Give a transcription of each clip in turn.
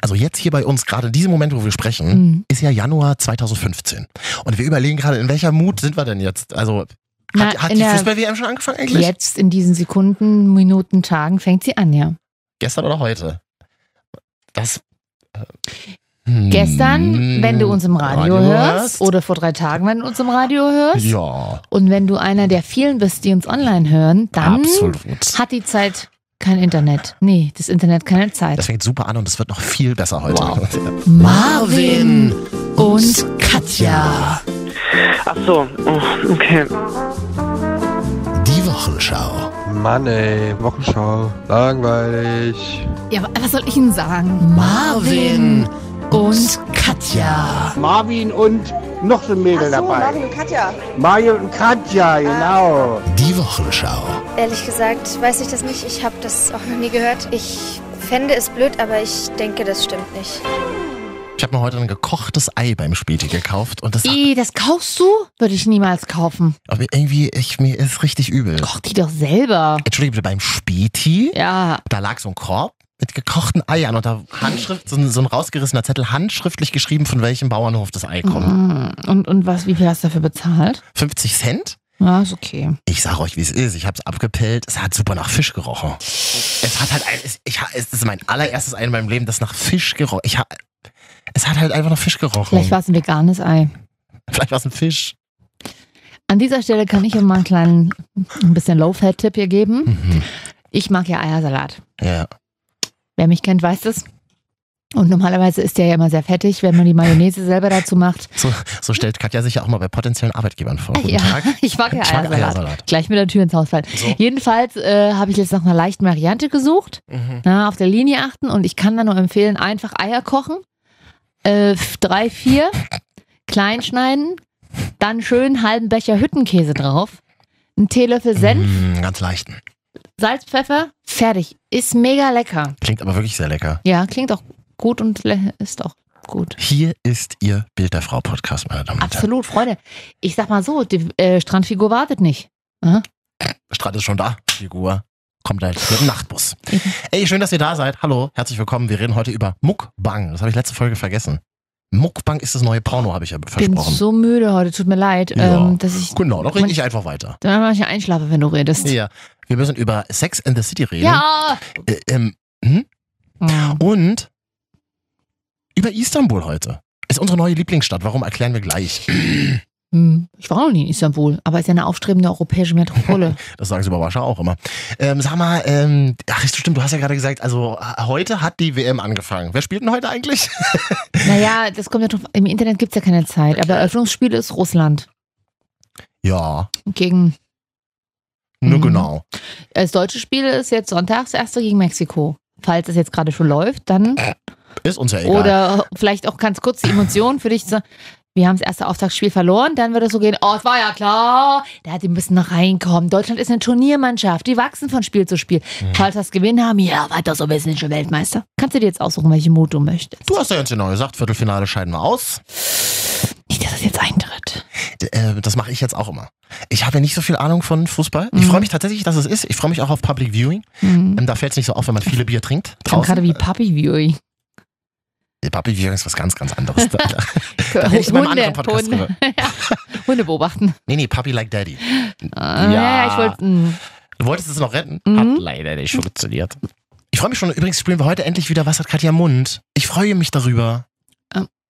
Also jetzt hier bei uns, gerade in diesem Moment, wo wir sprechen, Mhm. ist ja Januar 2015. Und wir überlegen gerade, in welcher Mut sind wir denn jetzt? Also, Na, hat, hat die Fußball-WM schon angefangen eigentlich? Jetzt in diesen Sekunden, Minuten, Tagen fängt sie an, ja. Gestern oder heute? Das. äh, hm, Gestern, wenn du uns im Radio, hörst, oder vor drei Tagen, wenn du uns im Radio hörst. Ja, Und wenn du einer der vielen bist, die uns online hören, dann absolut. hat die Zeit kein Internet. Nee, das Internet keine Zeit. Das fängt super an und es wird noch viel besser heute. Wow. Marvin und Katja. Ach so, oh, okay. Die Wochenschau. Mann ey, Wochenschau. Langweilig. Ja, wa- was soll ich Ihnen sagen? Marvin und Katja. Marvin und noch so ein Mädel Ach so, dabei. Marvin und Katja. Mario und Katja, genau. Die Wochenschau. Ehrlich gesagt weiß ich das nicht. Ich habe das auch noch nie gehört. Ich fände es blöd, aber ich denke, das stimmt nicht. Ich habe mir heute ein gekochtes Ei beim Späti gekauft und das I, das kaufst du? Würde ich niemals kaufen. aber irgendwie, ich, mir ist richtig übel. Koch die doch selber. Entschuldige bitte, beim Späti, Ja. da lag so ein Korb mit gekochten Eiern und da Handschrift, so ein, so ein rausgerissener Zettel, handschriftlich geschrieben, von welchem Bauernhof das Ei kommt. Mm, Und, und was, wie viel hast du dafür bezahlt? 50 Cent? Ja, ist okay. Ich sag euch, wie es ist. Ich habe es abgepellt. Es hat super nach Fisch gerochen. Es hat halt, ein, es, ich, es ist mein allererstes Ei in meinem Leben, das nach Fisch gerochen. Ich, es hat halt einfach nach Fisch gerochen. Vielleicht war es ein veganes Ei. Vielleicht war es ein Fisch. An dieser Stelle kann ich euch mal einen kleinen, ein bisschen Low-Fat-Tipp hier geben. Mhm. Ich mag ja Eiersalat. Ja. Wer mich kennt, weiß das. Und normalerweise ist der ja immer sehr fettig, wenn man die Mayonnaise selber dazu macht. So, so stellt Katja sich ja auch mal bei potenziellen Arbeitgebern vor. Guten ja, Tag. ich mag ja Eiersalat. Eiersalat. Gleich mit der Tür ins Haus fallen. So. Jedenfalls äh, habe ich jetzt nach einer leichten Variante gesucht. Mhm. Na, auf der Linie achten und ich kann da nur empfehlen, einfach Eier kochen. Äh, drei, vier, klein schneiden, dann schön halben Becher Hüttenkäse drauf, einen Teelöffel Senf, Mm, ganz leichten. Salz, Pfeffer, fertig. Ist mega lecker. Klingt aber wirklich sehr lecker. Ja, klingt auch gut und ist auch gut. Hier ist Ihr Bild der Frau Podcast, meine Damen und Herren. Absolut, Freunde. Ich sag mal so, die äh, Strandfigur wartet nicht. Aha. Strand ist schon da. Figur. Kommt halt mit dem Nachtbus. Mhm. Ey, schön, dass ihr da seid. Hallo, herzlich willkommen. Wir reden heute über Muckbang. Das habe ich letzte Folge vergessen. Muckbang ist das neue Porno, habe ich ja Bin versprochen. so müde heute, tut mir leid, Ja. ähm, dass ich Genau, dann rede ich einfach weiter. dann manchmal einschlafe, wenn du redest. Ja. Wir müssen über Sex in the City reden. Ja. Äh, ähm, hm? Mhm. Und über Istanbul heute. Ist unsere neue Lieblingsstadt. Warum erklären wir gleich? Hm, Ich war noch nie in Istanbul, aber ist ja eine aufstrebende europäische Metropole. Das sagen sie über Warschau auch immer. Ähm, sag mal, ähm, ach, stimmt, du hast ja gerade gesagt, also äh, heute hat die WM angefangen. Wer spielt denn heute eigentlich? naja, das kommt ja drauf, im Internet gibt es ja keine Zeit, aber Eröffnungsspiel ist Russland ja, gegen, nur Mhm. genau. das deutsche Spiel ist jetzt sonntags, erste gegen Mexiko. Falls es jetzt gerade schon läuft, dann, Ist uns ja egal. oder vielleicht auch ganz kurz die Emotionen für dich, so, wir haben das erste Auftaktspiel verloren, dann wird es so gehen, oh, es war ja klar, da die müssen noch reinkommen. Deutschland ist eine Turniermannschaft, die wachsen von Spiel zu Spiel. Mhm. Falls das Gewinn haben, ja, weiter so, wir sind schon Weltmeister. Kannst du dir jetzt aussuchen, welche Mut du möchtest. Du hast ja ganz genau gesagt, Viertelfinale scheiden wir aus. Nicht, dass es jetzt eintritt. D- Äh, das mache ich jetzt auch immer. Ich habe ja nicht so viel Ahnung von Fußball. Ich Mhm. freue mich tatsächlich, dass es ist. Ich freue mich auch auf Public Viewing. Mhm. Ähm, da fällt es nicht so auf, wenn man viele Bier trinkt. Klingt gerade wie Draußen. Papi Viewing. Äh, Public Viewing ist was ganz, ganz anderes. da, da rede ich meinem anderen Podcast Hunde, ja. Hunde beobachten. Nee, nee, Puppy Like Daddy. Ah, Ja. ja, ich wollte. mh. Du wolltest es noch retten? Mhm. Hat leider nicht funktioniert. Ich freue mich schon. Übrigens spielen wir heute endlich wieder Was hat Katja Mund? Ich freue mich darüber.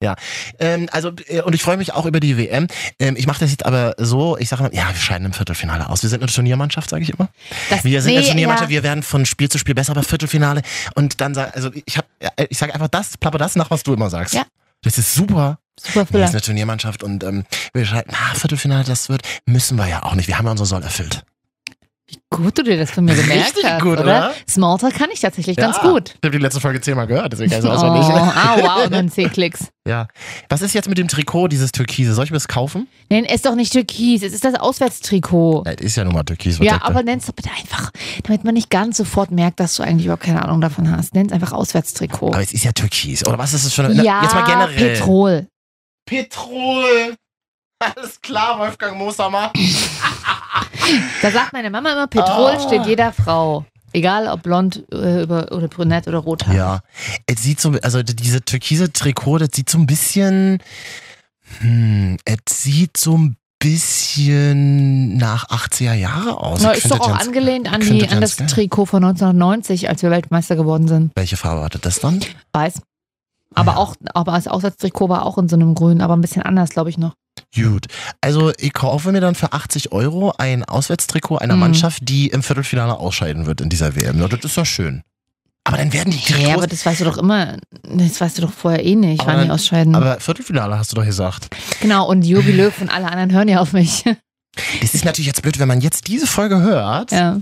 Ja, ähm, also äh, und ich freue mich auch über die WM. Ähm, ich mache das jetzt aber so, ich sage mal, ja, wir scheiden im Viertelfinale aus. Wir sind eine Turniermannschaft, sage ich immer. Das, Wir sind nee, eine Turniermannschaft, ja. wir werden von Spiel zu Spiel besser, aber Viertelfinale. Und dann sag, also ich habe, ich sage einfach das, plapper das nach, was du immer sagst. Ja. Das ist super. Super Wir Füller. sind eine Turniermannschaft und ähm, wir scheiden, na, Viertelfinale, das wird, müssen wir ja auch nicht. Wir haben ja unsere Soll erfüllt. Gut, du dir das von mir gemerkt Richtig hast, gut, oder? oder? Smalltalk kann ich tatsächlich Ja. ganz gut. Ich habe die letzte Folge zehnmal gehört, deswegen kann ich Oh, es auswendig. ah, wow, und dann 10 Klicks. Ja. Was ist jetzt mit dem Trikot, dieses Türkise? Soll ich mir das kaufen? Nenn es doch nicht Türkis, es ist das Auswärtstrikot. Ja, das ist ja nun mal Türkis. Ja, er? aber nenn's doch bitte einfach, damit man nicht ganz sofort merkt, dass du eigentlich überhaupt keine Ahnung davon hast. Nenn's einfach Auswärtstrikot. Aber es ist ja Türkis. Oder was ist es eine. ja, jetzt mal generell. Petrol. Petrol. Alles klar, Wolfgang Mosamer. Da sagt meine Mama immer, Petrol Ah. steht jeder Frau. Egal ob blond äh, oder brünett oder rot. Ja. Es sieht so, also diese türkise Trikot, das sieht so ein bisschen, hm, es sieht so ein bisschen nach 80er Jahre aus. Na, Ich ist doch auch ganz- angelehnt an, die, das an das geil. Trikot von 1990, als wir Weltmeister geworden sind. Welche Farbe hatte das dann? Weiß. Aber Ja. auch, aber das Auswärtstrikot war auch in so einem Grün, aber ein bisschen anders, glaube ich noch. Gut. Also ich kaufe mir dann für 80 Euro ein Auswärtstrikot einer Mhm. Mannschaft, die im Viertelfinale ausscheiden wird in dieser WM. Ja, das ist doch schön. Aber dann werden die Ja, Trikots... aber das weißt du doch immer, das weißt du doch vorher eh nicht, Aber wann die ausscheiden. aber Viertelfinale hast du doch gesagt. genau, und Jogi Löw und alle anderen hören ja auf mich. Das ist natürlich jetzt blöd, wenn man jetzt diese Folge hört ja.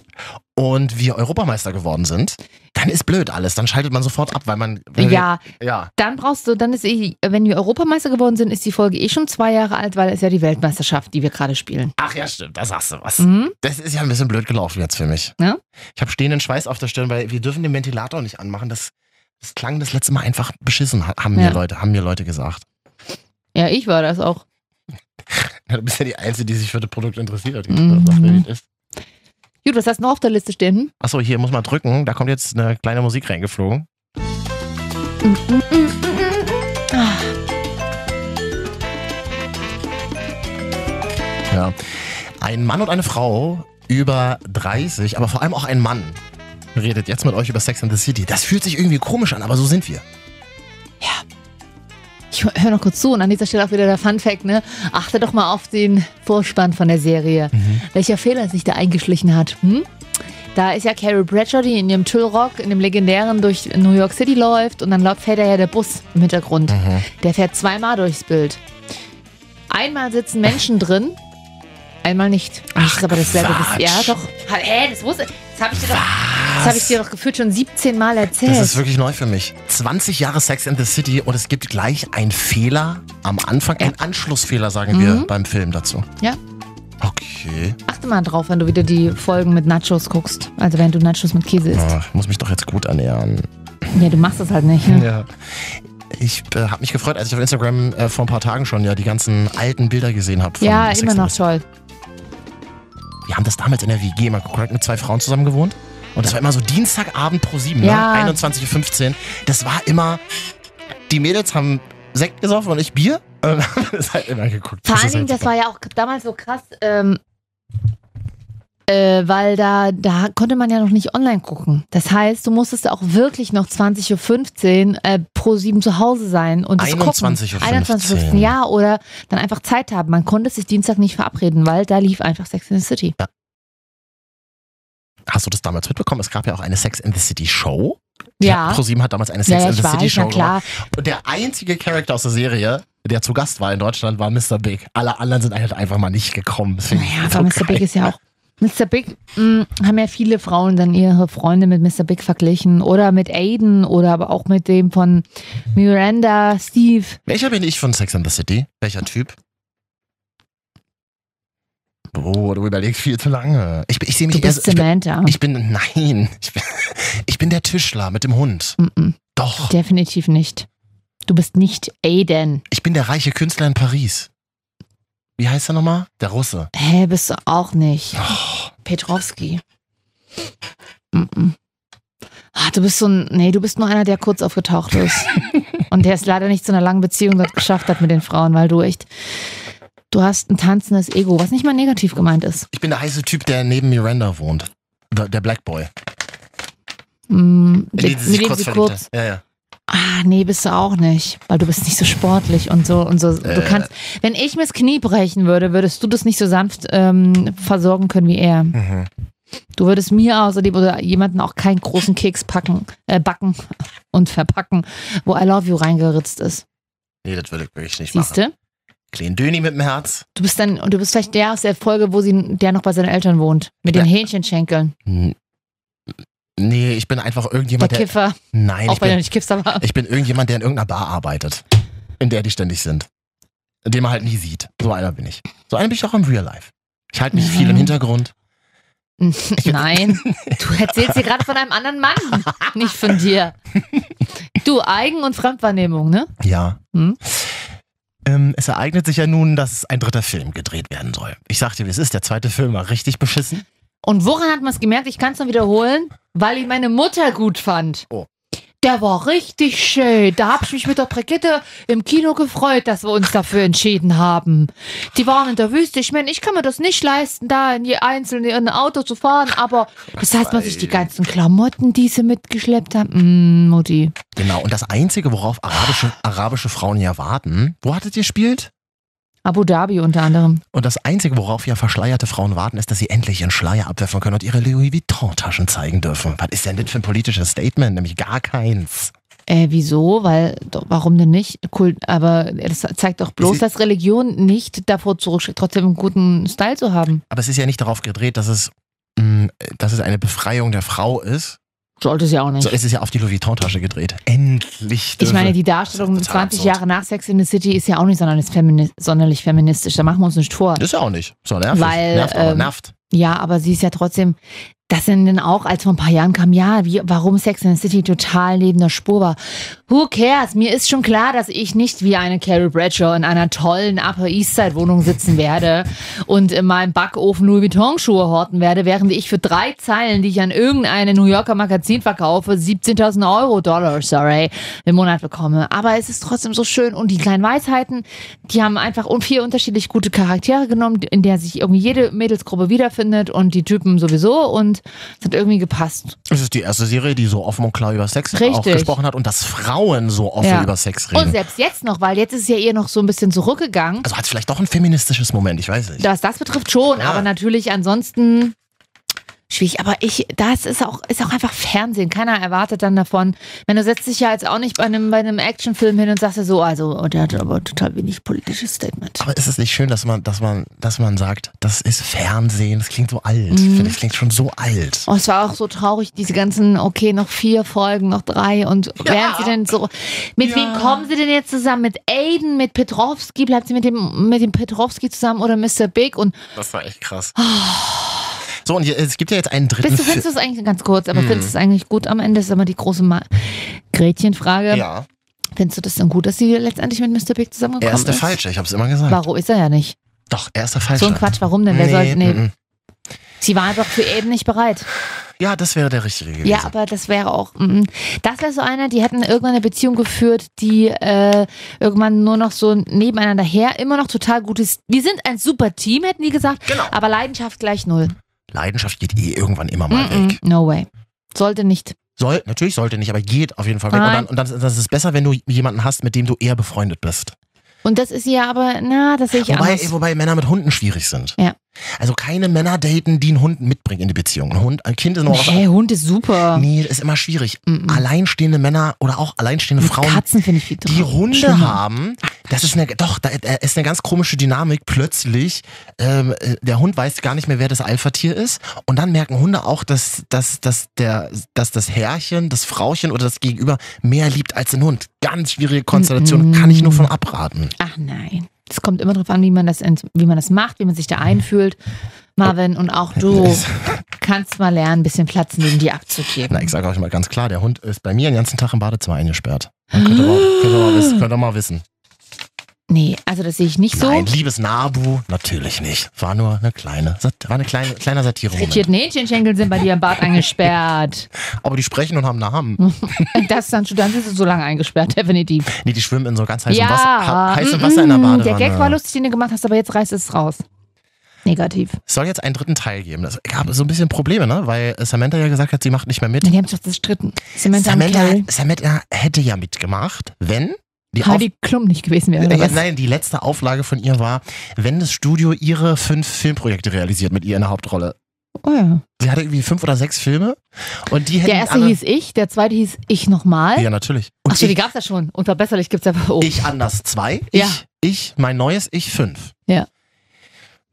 Und wir Europameister geworden sind, dann ist blöd alles. Dann schaltet man sofort ab, weil man... weil ja, ja. dann brauchst du, dann ist eh, wenn wir Europameister geworden sind, ist die Folge eh schon zwei Jahre alt, weil es ja die Weltmeisterschaft, die wir gerade spielen. Ach ja, stimmt, da sagst du was. Mhm. Das ist ja ein bisschen blöd gelaufen jetzt für mich. Ja? Ich habe stehenden Schweiß auf der Stirn, weil wir dürfen den Ventilator nicht anmachen. Das, das klang das letzte Mal einfach beschissen, ha- haben, Ja. mir Leute, haben mir Leute gesagt. Ja, ich war das auch. Ja, du bist ja die Einzige, die sich für das Produkt interessiert. Mhm. Mir, wie es ist. Gut, was hast du noch auf der Liste stehen? Achso, hier muss man drücken. Da kommt jetzt eine kleine Musik reingeflogen. Ja. Ein Mann und eine Frau über 30, aber vor allem auch ein Mann, redet jetzt mit euch über Sex and the City. Das fühlt sich irgendwie komisch an, aber so sind wir. Ich höre noch kurz zu und an dieser Stelle auch wieder der Fun Fact, ne? Achte doch mal auf den Vorspann von der Serie. Welcher Fehler sich da eingeschlichen hat. Hm? Da ist ja Carrie Bradshaw, die in ihrem Tüllrock, in dem legendären durch New York City läuft und dann fährt ja der Bus im Hintergrund. Der fährt zweimal durchs Bild. Einmal sitzen Menschen drin, einmal nicht. Und das Ach, ist aber dasselbe. Ja, doch. Hä, das wusste Das habe ich dir doch. Das habe ich dir doch gefühlt schon 17 Mal erzählt. Das ist wirklich neu für mich. 20 Jahre Sex and the City und es gibt gleich einen Fehler am Anfang, einen Anschlussfehler, sagen wir Mhm. beim Film dazu. Ja. Okay. Achte mal drauf, wenn du wieder die Folgen mit Nachos guckst. Also wenn du Nachos mit Käse isst. Ah, ich muss mich doch jetzt gut ernähren. Ja, du machst das halt nicht. Ne? Ja. Ich äh, habe mich gefreut, als ich auf Instagram äh, vor ein paar Tagen schon ja die ganzen alten Bilder gesehen habe. Ja, immer noch toll. Wir haben das damals in der WG mal geguckt, mit zwei Frauen zusammen gewohnt. Und das war immer so Dienstagabend pro 7, Ja. ne? 21.15 Uhr. Das war immer, die Mädels haben Sekt gesoffen und ich Bier. Und haben das halt immer geguckt. Vor allen Dingen, halt das war ja auch damals so krass, ähm, äh, weil da, da konnte man ja noch nicht online gucken. Das heißt, du musstest auch wirklich noch 20.15 Uhr äh, pro 7 zu Hause sein und das 21.15 gucken. 21.15 Uhr. Ja, oder dann einfach Zeit haben. Man konnte sich Dienstag nicht verabreden, weil da lief einfach Sex in the City. Hast du das damals mitbekommen? Es gab ja auch eine Sex and the City Show. Ja. ProSieben hat damals eine Ja, Sex ja, ich the City Show klar. gemacht. Und der einzige Charakter aus der Serie, der zu Gast war in Deutschland, war Mr. Big. Alle anderen sind halt einfach mal nicht gekommen. Naja, so aber Mr. Big ist ja auch. Mr. Big mh, haben ja viele Frauen dann ihre Freunde mit Mr. Big verglichen oder mit Aiden oder aber auch mit dem von Miranda, Steve. Welcher bin ich von Sex and the City? Welcher Typ? Oh, du überlegst viel zu lange. Ich, bin- ich sehe mich Du eher bist so- ich bin, Samantha. ich bin, nein, ich bin, ich bin der Tischler mit dem Hund. Mm-mm, Doch, definitiv nicht. Du bist nicht Aiden. ich bin der reiche Künstler in Paris. Wie heißt er nochmal? Der Russe. Hä, bist du auch nicht. Oh, Petrovski. Mm-mm. Ah, du bist so ein, nee, du bist nur einer, der kurz aufgetaucht ist. Und der es leider nicht zu einer langen Beziehung geschafft hat mit den Frauen, weil du echt, du hast ein tanzendes Ego, was nicht mal negativ gemeint ist. ich bin der heiße Typ, der neben Miranda wohnt. Der, der Black Boy. Mm, der- sie sich mit dem kurz kurz. Ja, ja. Ah, nee, bist du auch nicht, weil du bist nicht so sportlich und so und so. Du Äh. kannst, wenn ich mir das Knie brechen würde, würdest du das nicht so sanft ähm, versorgen können wie er. Mhm. Du würdest mir außerdem oder jemanden auch keinen großen Keks packen, äh, backen und verpacken, wo I love you reingeritzt ist. Nee, das würde ich wirklich nicht Siehst machen. du? Kleinen Döni mit dem Herz. Du bist dann, und du bist vielleicht der aus der Folge, wo sie, der noch bei seinen Eltern wohnt, mit den Ja. Hähnchenschenkeln. Nee, ich bin einfach Der irgendjemand, der. Kiffer, Nein, auch ich wenn bin, nicht kiffst, aber. ich bin irgendjemand, der in irgendeiner Bar arbeitet. In der die ständig sind. Den man halt nie sieht. So einer bin ich. So einer bin ich auch im Real Life. Ich halte nicht viel im Mhm. Hintergrund. Nein, du erzählst hier gerade von einem anderen Mann, nicht von dir. Du, Eigen- und Fremdwahrnehmung, ne? Ja. Hm? Ähm, es ereignet sich ja nun, dass ein dritter Film gedreht werden soll. Ich sag dir, wie es ist. Der zweite Film war richtig beschissen. Und woran hat man es gemerkt? Ich kann es noch wiederholen, weil ich meine Mutter gut fand. Oh. Der war richtig schön. Da habe ich mich mit der Brigitte im Kino gefreut, dass wir uns dafür entschieden haben. Die waren in der Wüste. Ich meine, ich kann mir das nicht leisten, da in je einzeln in ein Auto zu fahren, aber das heißt, man sich die ganzen Klamotten, die sie mitgeschleppt haben. Mm, Mutti. Genau, und das Einzige, worauf arabische, arabische Frauen ja warten, wo hattet ihr spielt? Abu Dhabi unter anderem. Und das Einzige, worauf ja verschleierte Frauen warten, ist, dass sie endlich ihren Schleier abwerfen können und ihre Louis Vuitton-Taschen zeigen dürfen. Was ist denn das für ein politisches Statement? Nämlich gar keins. Äh, wieso? Weil, warum denn nicht? Cool, aber das zeigt doch bloß, dass Religion nicht davor zurückschreckt, trotzdem einen guten Style zu haben. Aber es ist ja nicht darauf gedreht, dass es, mh, dass es eine Befreiung der Frau ist. Sollte es ja auch nicht. So ist es ja auf die Louis Vuitton-Tasche gedreht. Endlich. ich meine, die Darstellung Das ist total 20 absurd. Jahre nach Sex in the City ist ja auch nicht sonderlich, femini sonderlich feministisch. Da machen wir uns nicht vor. Ist ja auch nicht. So nervig. Weil, nervt, aber ähm, nervt. Ja, aber sie ist ja trotzdem, das sind dann auch, als vor ein paar Jahren kam, ja, wie, warum Sex in the City total neben der Spur war. Who cares? Mir ist schon klar, dass ich nicht wie eine Carrie Bradshaw in einer tollen Upper East Side Wohnung sitzen werde und in meinem Backofen Louis Vuitton Schuhe horten werde, während ich für drei Zeilen, die ich an irgendeine New Yorker Magazin verkaufe, 17.000 Euro Dollar, sorry, im Monat bekomme. Aber es ist trotzdem so schön und die kleinen Weisheiten, die haben einfach vier unterschiedlich gute Charaktere genommen, in der sich irgendwie jede Mädelsgruppe wiederfindet und die Typen sowieso und es hat irgendwie gepasst. Es ist die erste Serie, die so offen und klar über Sex auch gesprochen hat und dass Frauen so offen Ja. über Sex Und reden. selbst jetzt noch, weil jetzt ist es ja eher noch so ein bisschen zurückgegangen. Also hat es vielleicht doch ein feministisches Moment, ich weiß nicht. Was das betrifft schon, Ja. aber natürlich ansonsten schwierig. Aber ich, das ist auch, ist auch einfach Fernsehen. Keiner erwartet dann davon. Wenn du setzt dich ja jetzt auch nicht bei einem, bei einem Actionfilm hin und sagst dir so, also, oh, der hat aber total wenig politisches Statement. Aber ist es nicht schön, dass man, dass man, dass man sagt, das ist Fernsehen, das klingt so alt. Mhm. Finde ich, klingt schon so alt. Oh, es war auch so traurig, diese ganzen, okay, noch vier Folgen, noch drei und während sie denn so, mit wem kommen sie denn jetzt zusammen? Mit Aiden, mit Petrovski, bleibt sie mit dem, mit dem Petrovski zusammen oder Mr. Big und Das war echt krass. So, und hier, es gibt ja jetzt einen dritten Bist du, findest du es eigentlich ganz kurz, aber Hm. findest du es eigentlich gut am Ende? ist immer die große Ma Gretchenfrage. Ja, Findest du das denn gut, dass sie letztendlich mit Mr. Big zusammengekommen er ist der ist? Falsche, ich habe es immer gesagt. Warum ist er ja nicht? Doch, er ist der Falsche. So ein Quatsch, warum denn? Wer soll, nee. mm, mm. Sie war einfach für Aiden nicht bereit. Ja, das wäre der richtige gewesen. Ja, aber das wäre auch. mm, Das wäre so einer, die hätten irgendwann eine Beziehung geführt, die äh, irgendwann nur noch so nebeneinander her, immer noch total gut ist. Wir sind ein super Team, hätten die gesagt, Genau. aber Leidenschaft gleich null. Leidenschaft geht eh irgendwann immer mal Mm-mm, weg. no way. Sollte nicht. Soll, natürlich sollte nicht, aber geht auf jeden Fall weg. Und, Nein. dann, und dann, dann ist es besser, wenn du jemanden hast, mit dem du eher befreundet bist. Und das ist ja aber, na, das sehe ich Wobei, anders. wobei Männer mit Hunden schwierig sind. Ja. Also keine Männer daten, die einen Hund mitbringen in die Beziehung. Ein Hund, ein Kind ist noch was Hey, Hund ist super. Nee, ist immer schwierig. Mm-mm. Alleinstehende Männer oder auch alleinstehende Mit Frauen, Katzen finde ich viel die Hunde haben, das ist eine, doch, da da ist eine ganz komische Dynamik. Plötzlich, ähm, äh, der Hund weiß gar nicht mehr, wer das Alpha-Tier ist. Und dann merken Hunde auch, dass, dass, dass, der, dass das Herrchen, das Frauchen oder das Gegenüber mehr liebt als den Hund. Ganz schwierige Konstellation, Mm-mm. kann ich nur von abraten. Ach nein. Es kommt immer darauf an, wie man, das, wie man das macht, wie man sich da einfühlt. Marvin, und auch du kannst mal lernen, ein bisschen Platz neben dir abzugeben. Na, ich sage euch mal ganz klar, der Hund ist bei mir den ganzen Tag im Badezimmer eingesperrt. Könnt ihr mal, könnt ihr mal, wissen, könnt ihr mal wissen. Nee, also das sehe ich nicht so. Nein, liebes Nabu, natürlich nicht. War nur eine kleine, Sat- war eine kleine, kleiner Satire-Moment. Frittierte Hähnchenschenkel sind bei dir im Bad eingesperrt. Aber die sprechen und haben Namen. Das dann, dann sind sie so lange eingesperrt, definitiv. Nee, die schwimmen in so ganz heißem ja, Wasser, heißem mm, Wasser in der mm, Badewanne. Der Gag war lustig, den du gemacht hast, aber jetzt reißt es raus. Negativ. Es soll jetzt einen dritten Teil geben. Es gab so ein bisschen Probleme, ne? Weil Samantha ja gesagt hat, sie macht nicht mehr mit. Die haben sich doch gestritten. Samantha, Samantha. Samantha hätte ja mitgemacht, wenn die Auf Heidi Klum nicht gewesen wäre. Was? nein, die letzte Auflage von ihr war, wenn das Studio ihre fünf Filmprojekte realisiert mit ihr in der Hauptrolle. Oh ja. Sie hatte irgendwie fünf oder sechs Filme und die Der erste hieß ich, der zweite hieß ich nochmal. Ja, natürlich. Und Achso, die ich, gab's ja schon. Unverbesserlich gibt's ja. Oh. ich anders zwei, Ja. ich, ich, mein neues Ich fünf. Ja.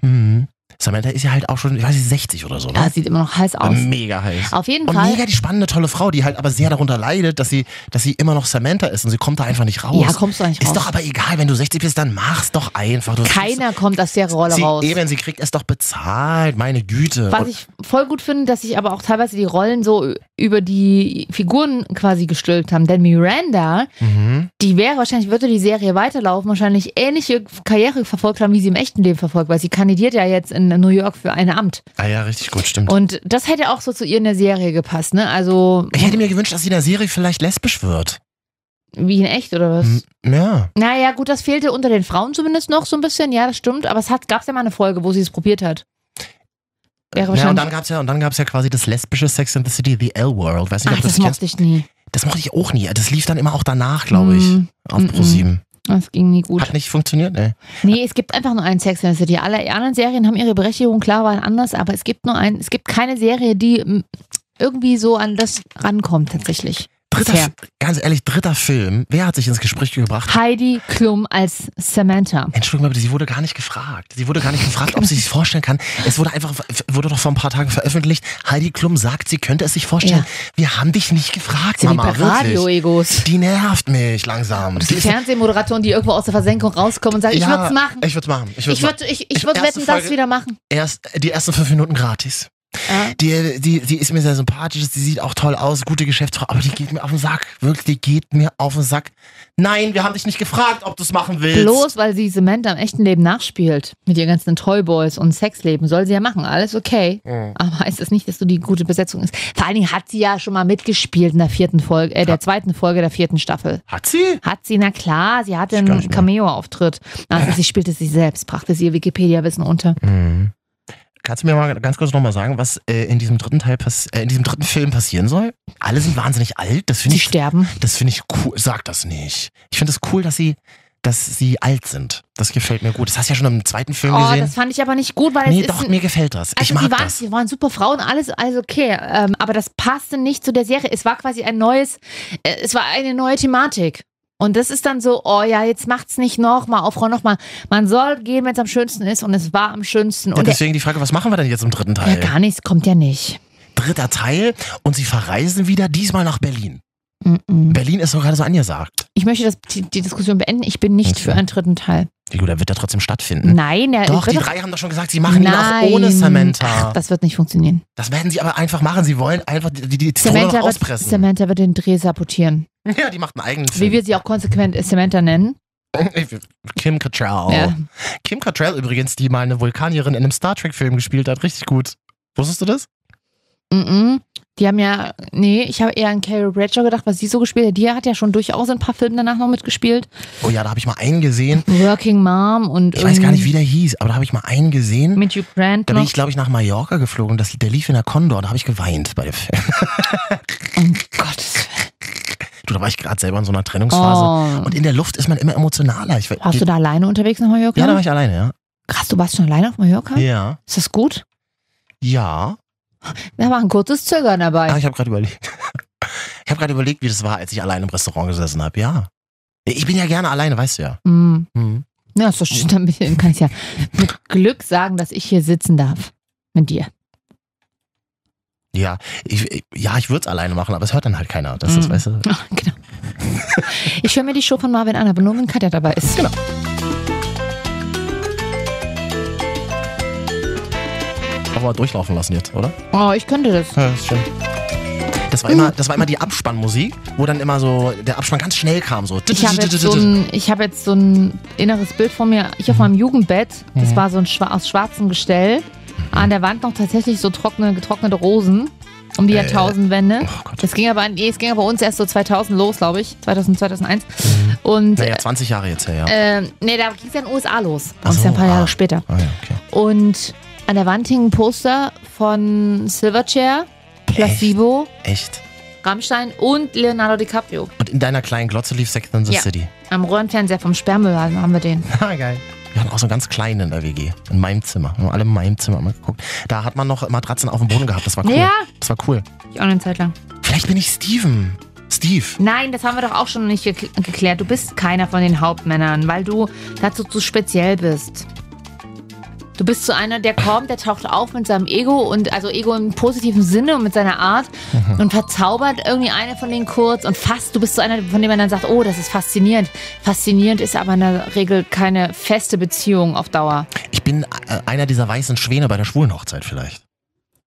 Mhm. Samantha ist ja halt auch schon, ich weiß nicht, 60 oder so, ne? Ah, sieht immer noch heiß aus. Mega heiß. Auf jeden Und Fall. mega die spannende, tolle Frau, die halt aber sehr darunter leidet, dass sie, dass sie immer noch Samantha ist und sie kommt da einfach nicht raus. Ja, kommst du ist raus. doch aber egal, wenn du 60 bist, dann mach's doch einfach. Du Keiner kommt aus der Rolle sie, raus. Eben, sie kriegt es doch bezahlt, meine Güte. Was Und- ich voll gut finde, dass sich aber auch teilweise die Rollen so über die Figuren quasi gestülpt haben. Denn Miranda, mhm. die wäre wahrscheinlich, würde die Serie weiterlaufen, wahrscheinlich ähnliche Karriere verfolgt haben, wie sie im echten Leben verfolgt, weil sie kandidiert ja jetzt in in New York für ein Amt. Ah ja, richtig gut, stimmt. Und das hätte auch so zu ihr in der Serie gepasst, ne? Also, ich hätte mir gewünscht, dass sie in der Serie vielleicht lesbisch wird. wie in echt oder was? Ja. Naja, gut, das fehlte unter den Frauen zumindest noch so ein bisschen. Ja, das stimmt. Aber es hat, gab ja mal eine Folge, wo sie es probiert hat. Wäre Ja, und wahrscheinlich. dann gab's ja, und dann gab's ja quasi das lesbische Sex in the City, The L-World. Weiß nicht, Ach, ob das das mochte ich nie. Das mochte ich auch nie. Das lief dann immer auch danach, glaube ich. Mm, Auf mm, Pro7. Das ging nie gut. Hat nicht funktioniert, ne? Nee, es gibt einfach nur einen Sex in the City. Alle anderen Serien haben ihre Berechtigung, klar waren anders, aber es gibt nur einen, es gibt keine Serie, die irgendwie so an das rankommt tatsächlich. Dritter, Bisher. ganz ehrlich, dritter Film. Wer hat sich ins Gespräch gebracht? Heidi Klum als Samantha. Entschuldigung, aber sie wurde gar nicht gefragt. Sie wurde gar nicht gefragt, ob sie sich vorstellen kann. Es wurde einfach, wurde doch vor ein paar Tagen veröffentlicht. Heidi Klum sagt, sie könnte es sich vorstellen. Wir haben dich nicht gefragt, Sie Mama. Radio-Egos. Die nervt mich langsam. Die Sie ist- Fernsehmoderatoren, die irgendwo aus der Versenkung rauskommen und sagen, ich Ja, würde es machen. Ich würde machen. Ich würde Ich ich, ich Ich- würd wetten, das Folge- wieder machen. erst die ersten fünf Minuten gratis. Ja. Die, die, die ist mir sehr sympathisch, die sieht auch toll aus, gute Geschäftsfrau, aber die geht mir auf den Sack. Wirklich, die geht mir auf den Sack. Nein, wir haben dich nicht gefragt, ob du es machen willst. Bloß weil sie Samantha im echten Leben nachspielt, mit ihren ganzen Toyboys und Sexleben, soll sie ja machen, alles okay. Mhm. Aber heißt das nicht, dass du die gute Besetzung ist. Vor allen Dingen hat sie ja schon mal mitgespielt in der vierten Folge, äh, der zweiten Folge der vierten Staffel. Hat sie? Hat sie, na klar, sie hatte einen. Cameo-Auftritt. Also sie spielte sich selbst, brachte sie ihr Wikipedia-Wissen unter. Mhm. Kannst du mir mal ganz kurz nochmal sagen, was äh, in diesem dritten Teil äh, in diesem dritten Film passieren soll? Alle sind wahnsinnig alt. Das finde ich, sterben. das finde ich cool. Sag das nicht. Ich finde es cool, dass sie, dass sie alt sind. Das gefällt mir gut. Das hast du ja schon im zweiten Film Oh, gesehen. das fand ich aber nicht gut, weil nee, es doch, ist, mir gefällt das. ich Also mag sie waren, das. sie waren super Frauen, alles, alles okay. Ähm, aber das passte nicht zu der Serie. Es war quasi ein neues, äh, es war eine neue Thematik. Und das ist dann so, oh ja, jetzt macht's nicht nochmal, auf Frau nochmal. Man soll gehen, wenn es am schönsten ist und es war am schönsten. Ja, Und deswegen die Frage, was machen wir denn jetzt im dritten ja, Teil? gar nichts kommt ja nicht. Dritter Teil und sie verreisen wieder, diesmal nach Berlin. Mm-mm. Berlin ist doch gerade so angesagt. Ich möchte das, die, die Diskussion beenden. Ich bin nicht Okay. für einen dritten Teil. Wie gut, der wird ja trotzdem stattfinden. Nein, der Doch, die wird drei haben doch schon gesagt, sie machen ihn Nein. auch ohne Samantha. Ach, das wird nicht funktionieren. das werden sie aber einfach machen. Sie wollen einfach die, die, die Samantha noch wird, auspressen. Samantha wird den Dreh sabotieren. Ja, die macht einen eigenen Wie Film. wir sie auch konsequent Samantha nennen. Kim Cattrall. Ja. Kim Cattrall übrigens, die mal eine Vulkanierin in einem Star Trek-Film gespielt hat. Richtig gut. Wusstest du das? Mm-mm. Die haben ja, nee, ich habe eher an Carrie Bradshaw gedacht, was sie so gespielt hat. Die hat ja schon durchaus in ein paar Filmen danach noch mitgespielt. Oh ja, da habe ich mal einen gesehen. Working Mom und Ich weiß gar nicht, wie der hieß, aber da habe ich mal einen gesehen. mit Hugh Grant Da bin noch. ich, glaube ich, nach Mallorca geflogen. Das, der lief in der Condor. Da habe ich geweint bei dem Film. Um Gottes Willen. Du, da war ich gerade selber in so einer Trennungsphase. Oh. Und in der Luft ist man immer emotionaler. Ich, Warst du da alleine unterwegs nach Mallorca? Ja, da war ich alleine, ja. Krass, du warst schon alleine auf Mallorca? Ja. Ist das gut? Ja. Da war ein kurzes Zögern Ah, dabei. ich habe gerade überlegt. Ich habe gerade überlegt, wie das war, als ich alleine im Restaurant gesessen habe. Ja. Ich bin ja gerne alleine, weißt du ja. Hm. Mhm. Ja, ist doch schön. Dann kann ich ja mit Glück sagen, dass ich hier sitzen darf. Mit dir. Ja, ich, ich- ja, ich würde es alleine machen, aber es hört dann halt keiner. Das ist, Mhm. weißt du. Ach, genau. Ich höre mir die Show von Marvin an, aber nur wenn Katja dabei ist. Genau. Mal durchlaufen lassen jetzt, oder? Oh, ich könnte das. Ja, das ist schön. Das war, immer, das war immer die Abspannmusik, wo dann immer so der Abspann ganz schnell kam. So. Ich habe jetzt, so ein, ich hab jetzt so ein inneres Bild von mir. Ich auf meinem Jugendbett. Das Mhm. war so ein schwa aus schwarzem Gestell. An der Wand noch tatsächlich so trockene, getrocknete Rosen. Um die Äh, Jahrtausendwende. Oh Gott. Das ging aber, nee, es ging aber bei uns erst so 2000 los, glaube ich. 2000, 2001. Und, Naja, 20 Jahre jetzt her, ja. äh, nee, da ging es ja in den USA los. Bei Ach uns so, ja ein paar ah. Jahre später. Ah, ja, okay. Und an der Wand hing ein Poster von Silverchair, Placebo, Echt? Rammstein und Leonardo DiCaprio. Und in deiner kleinen Glotze lief Sex in the Ja. City. Am Röhrenfernseher vom Sperrmüll haben wir den. Ah, geil. Wir hatten auch so einen ganz kleinen in der WG. In meinem Zimmer. Wir haben alle in meinem Zimmer mal geguckt. Da hat man noch Matratzen auf dem Boden gehabt. Das war cool. Ja. Das war cool. Ich auch eine Zeit lang. Vielleicht bin ich Steven. Steve. Nein, das haben wir doch auch schon nicht gekl- geklärt. Du bist keiner von den Hauptmännern, weil du dazu zu speziell bist. Du bist so einer, der kommt, der taucht auf mit seinem Ego und also Ego im positiven Sinne und mit seiner Art und verzaubert irgendwie eine von denen kurz und fast, du bist so einer, von dem man dann sagt, oh, das ist faszinierend. Faszinierend ist aber in der Regel keine feste Beziehung auf Dauer. Ich bin äh, einer dieser weißen Schwäne bei der Schwulenhochzeit vielleicht.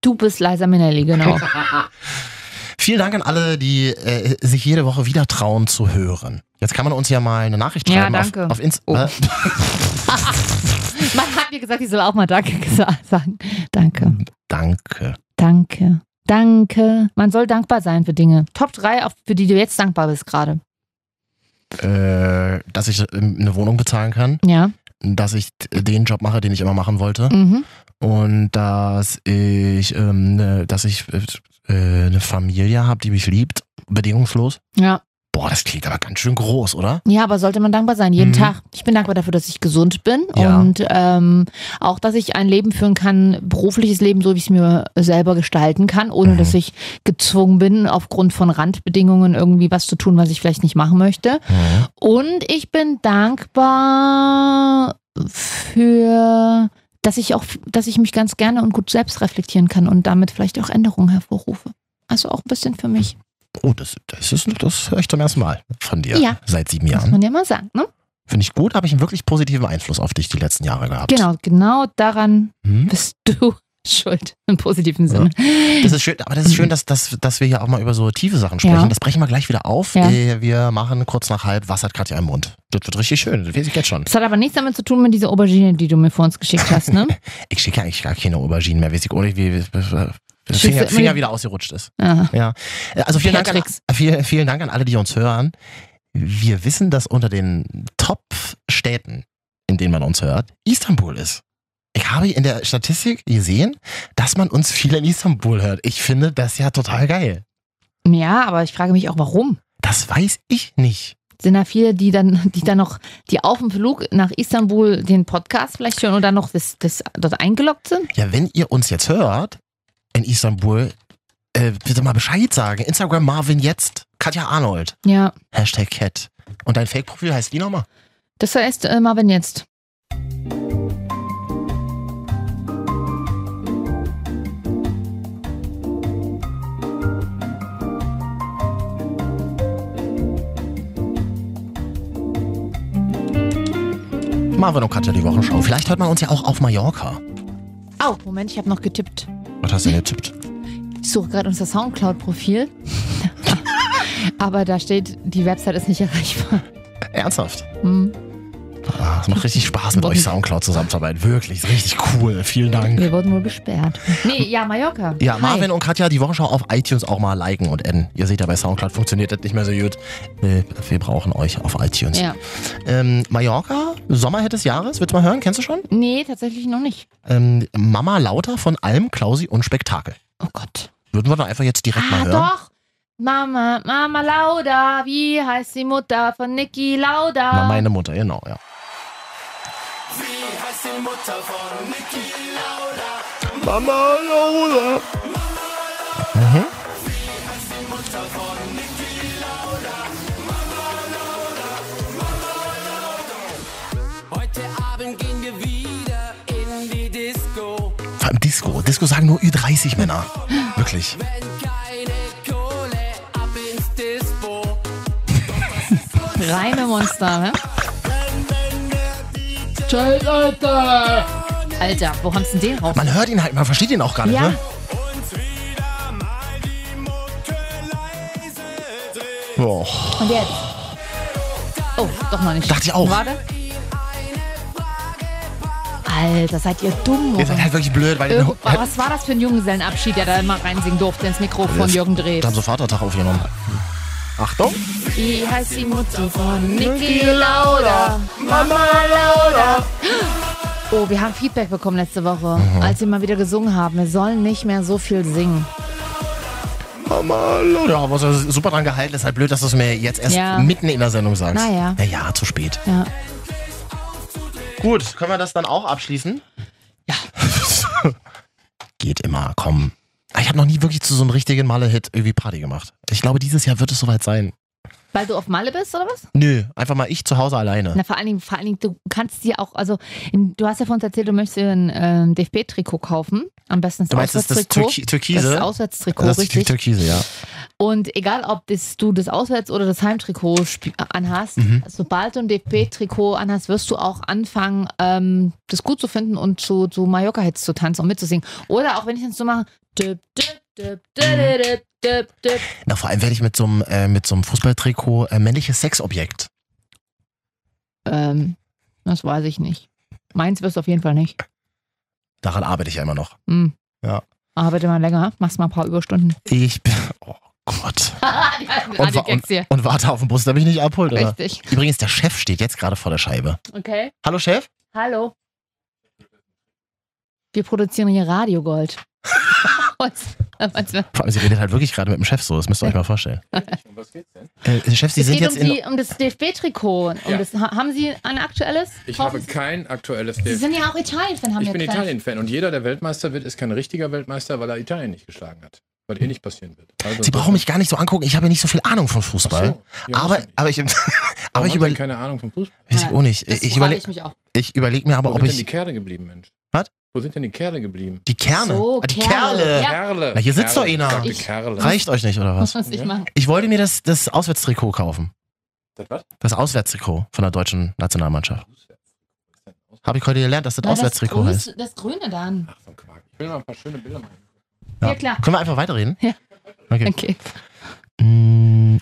Du bist Liza Minnelli, genau. Vielen Dank an alle, die äh, sich jede Woche wieder trauen zu hören. Jetzt kann man uns ja mal eine Nachricht Ja, schreiben danke. auf, auf Insta. Oh. Äh, Man hat mir gesagt, ich soll auch mal Danke sagen. Danke. danke. Danke. Danke. Man soll dankbar sein für Dinge. Top 3, auf, für die du jetzt dankbar bist gerade. Äh, dass ich ähm, eine Wohnung bezahlen kann, Ja. dass ich t- den Job mache, den ich immer machen wollte Mhm. und dass ich, ähm, ne, dass ich äh, eine Familie habe, die mich liebt, bedingungslos. Ja. Boah, das klingt aber ganz schön groß, oder? Ja, aber sollte man dankbar sein, jeden Mhm. Tag. Ich bin dankbar dafür, dass ich gesund bin Ja. und ähm, auch, dass ich ein Leben führen kann, berufliches Leben, so wie ich es mir selber gestalten kann, ohne Mhm. dass ich gezwungen bin, aufgrund von Randbedingungen irgendwie was zu tun, was ich vielleicht nicht machen möchte. Mhm. Und ich bin dankbar für, dass ich auch, dass ich mich ganz gerne und gut selbst reflektieren kann und damit vielleicht auch Änderungen hervorrufe. Also auch ein bisschen für mich. Oh, das, das, ist, das höre ich zum ersten Mal von dir. Ja. Seit sieben Muss Jahren. man ja mal sagen, ne? Finde ich gut, habe ich einen wirklich positiven Einfluss auf dich die letzten Jahre gehabt. Genau, genau daran Hm? bist du schuld im positiven Sinne. Das ist schön, aber das ist schön, dass, dass, dass wir hier auch mal über so tiefe Sachen sprechen. Ja. Das brechen wir gleich wieder auf. Ja. Äh, Wir machen kurz nach halb, was hat Katja im Mund? Das wird richtig schön, das weiß ich jetzt schon. Das hat aber nichts damit zu tun mit dieser Aubergine, die du mir vor uns geschickt hast, ne? Ich schicke eigentlich gar keine Auberginen mehr, weiß ich, wie, wie, wie der Finger, Finger wieder ausgerutscht ist. Aha. Ja. Also vielen Dank, an, vielen, vielen Dank an alle, die uns hören. Wir wissen, dass unter den Top-Städten, in denen man uns hört, Istanbul ist. Ich habe in der Statistik gesehen, dass man uns viel in Istanbul hört. Ich finde das ja total geil. Ja, aber ich frage mich auch, warum? Das weiß ich nicht. Sind da viele, die dann, die dann noch, die auf dem Flug nach Istanbul den Podcast vielleicht hören oder noch das, das dort eingeloggt sind? Ja, wenn ihr uns jetzt hört in Istanbul, äh, bitte mal Bescheid sagen. Instagram Marvin jetzt, Katja Arnold. Ja. Hashtag Cat. Und dein Fake-Profil heißt wie nochmal? Das heißt, äh, Marvin jetzt. Marvin und Katja die Wochenschau. Vielleicht hört man uns ja auch auf Mallorca. Au, Moment, ich habe noch getippt. Was hast du denn getippt? Ich suche gerade unser Soundcloud-Profil. aber da steht, die Website ist nicht erreichbar. Ernsthaft? Hm. Ah, Es macht richtig Spaß, mit euch Soundcloud zusammenzuarbeiten. Wirklich, ist richtig cool. Vielen Dank. Wir wurden wohl gesperrt. Nee, ja, Mallorca. Ja, Hi. Marvin und Katja, die Wochenschau auf iTunes auch mal liken und adden. Ihr seht ja, bei Soundcloud funktioniert das nicht mehr so gut. Äh, Wir brauchen euch auf iTunes. Ja. Ähm, Mallorca, Sommerhit des Jahres, willst du mal hören? Kennst du schon? Nee, tatsächlich noch nicht. Ähm, Mama Lauter von Alm, Klausi und Spektakel. Oh Gott. Würden wir doch einfach jetzt direkt mal Ah, hören? doch. Mama, Mama Lauda. Wie heißt die Mutter von Niki Lauda? Na, meine Mutter, genau, ja. Mama Lauda. Mhm. Heute Abend gehen wir wieder in die Disco. Vor allem Disco. Disco sagen nur Ü30 Männer. Wirklich. Wenn keine Kohle, ab ins Dispo. Reine Monster, ne? Scheiß, Alter! Alter, wo haben sie denn den raus? Man hört ihn halt, man versteht ihn auch gar nicht, Ja. ne? Boah. Und jetzt? Oh, doch noch nicht. Dachte ich auch. Warte. Alter, seid ihr dumm, Ihr seid halt wirklich blöd, weil Irgend- Was war das für ein Junggesellenabschied, der da immer reinsingen durfte ins Mikrofon, Jürgen Drews? Da haben sie Vatertag aufgenommen. Achtung. Wie heißt die Mutter von Niki Lauda? Mama Lauda. Oh, wir haben Feedback bekommen letzte Woche, Mhm. als sie mal wieder gesungen haben. Wir sollen nicht mehr so viel singen. Mama, ja, aber so super dran gehalten. Ist halt blöd, dass du es mir jetzt erst Ja. mitten in der Sendung sagst. Naja. Ja, ja, zu spät. Ja. Gut, können wir das dann auch abschließen? Ja. Geht immer, komm. Ich habe noch nie wirklich zu so einem richtigen Malle-Hit irgendwie Party gemacht. Ich glaube, dieses Jahr wird es soweit sein. Weil du auf Malle bist, oder was? Nö, einfach mal ich zu Hause alleine. Na, vor allen Dingen, vor allen Dingen, du kannst dir auch, also, in, du hast ja von uns erzählt, du möchtest dir ein ähm, DFB-Trikot kaufen. Am besten das Du meinst das, das Auswärtstrikot. Türki Türkise? Das Auswärtstrikot, Das richtig. Türkise, ja. Und egal, ob das, du das Auswärts- oder das Heimtrikot sp- anhast, Mhm. sobald du ein DFB-Trikot anhast, wirst du auch anfangen, ähm, das gut zu finden und zu, zu Mallorca-Hits zu tanzen und mitzusingen. Oder auch wenn ich das so mache, düb, düb, dip. Na, vor allem werde ich mit so einem äh, mit so einem Fußballtrikot äh, männliches Sexobjekt. Ähm, das weiß ich nicht. Meins wirst du auf jeden Fall nicht. Daran arbeite ich ja immer noch. Hm. Ja. Arbeite mal länger, machst mal ein paar Überstunden. Ich bin. Oh Gott. Und, und, und warte auf den Bus, der mich nicht abholt. Oder? Richtig. Übrigens, der Chef steht jetzt gerade vor der Scheibe. Okay. Hallo Chef? Hallo. Wir produzieren hier Radiogold. Vor allem, sie redet halt wirklich gerade mit dem Chef so, das müsst ihr euch mal vorstellen. Um was geht's denn? Äh, Chef, Sie Es sind geht jetzt um, die, um das DFB-Trikot. Um Ja. das, haben Sie ein aktuelles? Ich Hoffen habe Sie- kein aktuelles Sie Bild. sind ja auch Italien-Fan, haben Ich wir bin. Italien-Fan und jeder, der Weltmeister wird, ist kein richtiger Weltmeister, weil er Italien nicht geschlagen hat. Was eh nicht passieren wird. Also Sie brauchen mich gar nicht so angucken, ich habe ja nicht so viel Ahnung von Fußball. So. Ja, aber, aber ich, aber ich überlege keine Ahnung vom Fußball. weiß ich auch nicht. Das Ich überlege ich mich auch. ich überleg mir aber, Wo ob sind denn die ich. Kerle geblieben, Mensch? Wo sind denn die Kerle geblieben? Die Kerne. So, Ah, die Kerle. Kerle. Ja. Kerle. Na, hier sitzt Kerle. doch einer. Ich Ich- Kerle. Reicht euch nicht, oder Was was? muss ich Ja. machen? Ich wollte mir das, das Auswärtstrikot kaufen. Das was? Das Auswärtstrikot von der deutschen Nationalmannschaft. Habe ich heute gelernt, dass das Na, Auswärtstrikot das, heißt. Das Grüne dann. Ach, so ein Quark. Ich will mal ein paar schöne Bilder machen. Ja, klar. Können wir einfach weiterreden? Ja. Okay. Okay. Mm,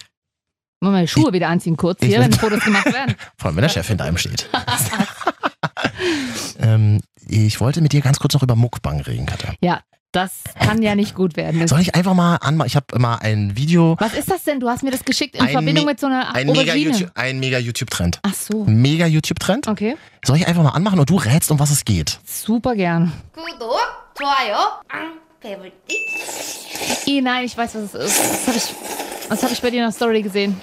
Wollen wir die Schuhe wieder anziehen kurz ich hier, wenn Fotos gemacht werden? vor allem, wenn der Chef hinter einem steht. ähm, ich wollte mit dir ganz kurz noch über Muckbang reden, Katja. Ja, das kann ja nicht gut werden. Das, Soll ich einfach mal anmachen? Ich habe mal ein Video, was ist das denn? Du hast mir das geschickt in Ein Verbindung Me- mit so einer ein mega, Aubergine. YouTube, ein mega YouTube-Trend. Ach so. Mega YouTube-Trend. Okay. Soll ich einfach mal anmachen und du rätst, um was es geht? Super gern. 구독, 좋아요, 앙, 배불띠. Eh, nein, ich weiß, was es ist. Das habe ich, das hab ich bei dir in der Story gesehen.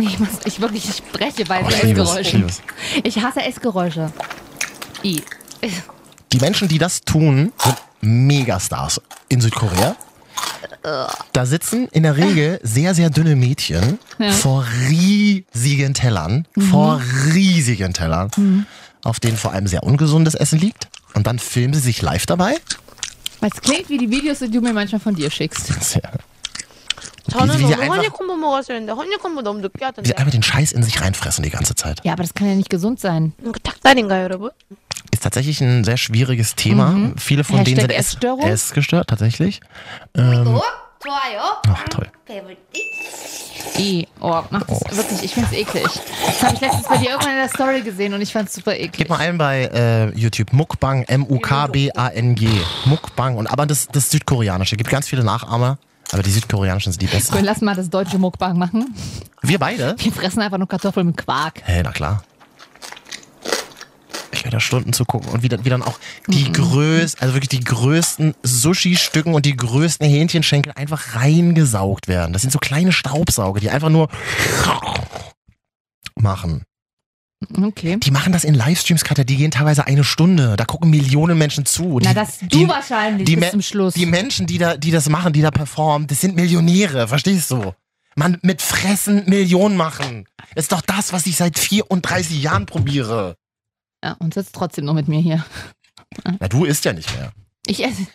Ich, muss, ich wirklich ich spreche bei Oh, Essgeräuschen. Ich hasse Essgeräusche. I. Die Menschen, die das tun, sind Megastars in Südkorea. Da sitzen in der Regel sehr, sehr dünne Mädchen Ja. vor riesigen Tellern, vor riesigen Tellern, auf denen vor allem sehr ungesundes Essen liegt. Und dann filmen sie sich live dabei. Es klingt wie die Videos, die du mir manchmal von dir schickst. Sehr. Wie, 저는 wie, sie 오늘 einfach, 허니콤보 먹었어야 했는데 허니콤보 너무 늦게 wie 하던데 sie einfach den Scheiß in sich reinfressen die ganze Zeit. Ja, aber das kann ja nicht gesund sein. 이거 닭다리인가요 여러분? Ist tatsächlich ein sehr schwieriges Thema. Viele von denen Hashtag sind Ess- Essstörung? Essgestört, tatsächlich. Ähm, 구독, 좋아요, ach, toll. 배불띠. I. Oh, mach das wirklich. Ich find's eklig. Das habe ich letztens bei dir irgendwann in der Story gesehen und ich fand's super eklig. Gib mal ein bei äh, YouTube Mukbang, M-U-K-B-A-N-G. Mukbang. Und, aber das, das Südkoreanische. Gibt ganz viele Nachahmer, aber die südkoreanischen sind die besten. lass mal das deutsche Mukbang machen. Wir beide? Wir fressen einfach nur Kartoffeln mit Quark. Hey, na klar. Ich werde da Stunden zugucken und wie dann, wie dann auch die größten, also wirklich die größten Sushi-Stücken und die größten Hähnchenschenkel einfach reingesaugt werden. Das sind so kleine Staubsauger, die einfach nur machen. Okay. Die machen das in Livestreams, Katja, die gehen teilweise eine Stunde. Da gucken Millionen Menschen zu. Die, Na, das du die, wahrscheinlich die bis zum Schluss. Die Menschen, die da, die das machen, die da performen, das sind Millionäre, verstehst du? Man, mit Fressen Millionen machen. Das ist doch das, was ich seit 34 Jahren probiere. ja, und sitzt trotzdem noch mit mir hier. Na, du isst ja nicht mehr. Ich esse,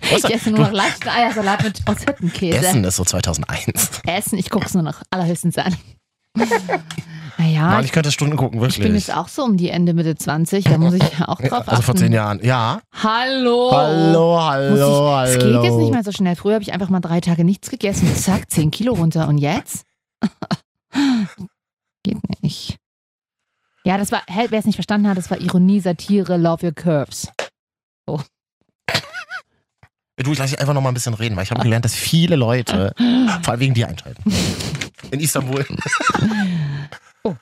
ich esse nur noch leichten Eiersalat mit aus Hüttenkäse. Essen ist so 2001. Essen, ich gucke es nur noch allerhöchstens an. Naja, Mann, ich, könnte Stunden gucken, ich bin wirklich. jetzt auch so um die Ende, Mitte 20, da muss ich auch drauf achten. also vor zehn Jahren. Ja. Hallo! Hallo, hallo, ich, es hallo. geht jetzt nicht mehr so schnell. Früher habe ich einfach mal drei Tage nichts gegessen. Zack, 10 Kilo runter. Und jetzt? geht nicht. Ja, das war, wer es nicht verstanden hat, das war Ironie, Satire, Love Your Curves. Du, ich lasse dich einfach noch mal ein bisschen reden, weil ich habe gelernt, dass viele Leute, vor allem wegen dir einschalten. In Istanbul. Oh.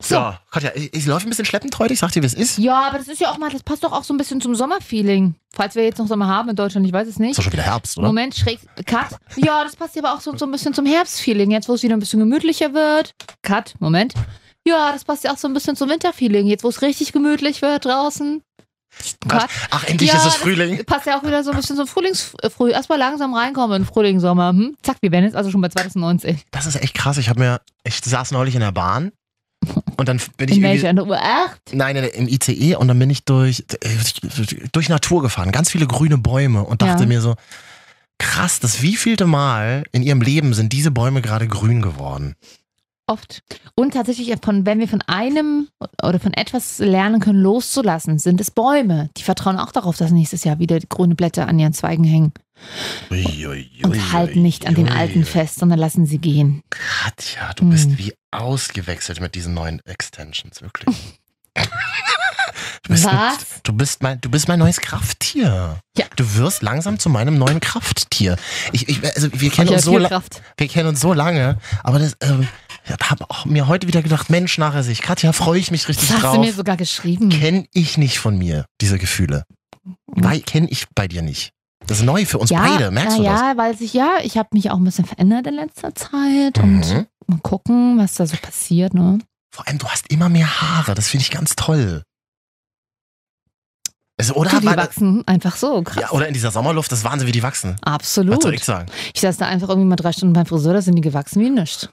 So, Katja, ich, ich laufe ein bisschen schleppend heute, ich sag dir, wie es ist. Ja, aber das ist ja auch mal, das passt doch auch so ein bisschen zum Sommerfeeling. Falls wir jetzt noch Sommer haben in Deutschland, ich weiß es Ist nicht. doch schon wieder Herbst, oder? Moment, schräg, Cut. Ja, das passt ja aber auch so, so ein bisschen zum Herbstfeeling. Jetzt, wo es wieder ein bisschen gemütlicher wird. Cut, Moment. Ja, das passt ja auch so ein bisschen zum Winterfeeling. Jetzt, wo es richtig gemütlich wird draußen. Cut. Ach, endlich Ja, ist es das Frühling. Passt ja auch wieder so ein bisschen zum Frühlingsfrüh. Erstmal langsam reinkommen in Frühling, Sommer. Hm? Zack, wir werden jetzt also schon bei 2019. Das ist echt krass. Ich habe mir, ich saß neulich in der Bahn und dann bin ich In welcher? In der Uhr 8? nein, in- im ICE und dann bin ich durch, durch Natur gefahren, ganz viele grüne Bäume und dachte Ja. mir so, krass, das wievielte Mal in ihrem Leben sind diese Bäume gerade grün geworden. Oft. Und tatsächlich, von, wenn wir von einem oder von etwas lernen können, loszulassen, sind es Bäume. Die vertrauen auch darauf, dass nächstes Jahr wieder grüne Blätter an ihren Zweigen hängen. Ui, ui, Und ui, halten nicht an den alten fest, sondern lassen sie gehen. Katja, du Hm. bist wie ausgewechselt mit diesen neuen Extensions, wirklich. Du bist, Was? Du bist mein, du bist mein neues Krafttier. Ja. Du wirst langsam zu meinem neuen Krafttier. Ich, ich, also wir kennen uns so wir kennen uns so lange, aber das, ähm, habe mir heute wieder gedacht, Mensch, nachher sich, Katja, freue ich mich richtig Das hast drauf. du mir sogar geschrieben. Kenn ich nicht von mir, diese Gefühle. Weil kenne ich bei dir nicht. Das ist neu für uns ja, beide, merkst du das? Ja, weil sich ja, ich habe mich auch ein bisschen verändert in letzter Zeit und Mhm. mal gucken, was da so passiert. Ne? Vor allem, du hast immer mehr Haare, das finde ich ganz toll. Also, oder, Du, die wachsen einfach so, krass. ja, oder in dieser Sommerluft, das ist Wahnsinn, wie die wachsen. Absolut. Was soll ich sagen? Ich saß da einfach irgendwie mal drei Stunden beim Friseur, da sind die gewachsen wie nichts.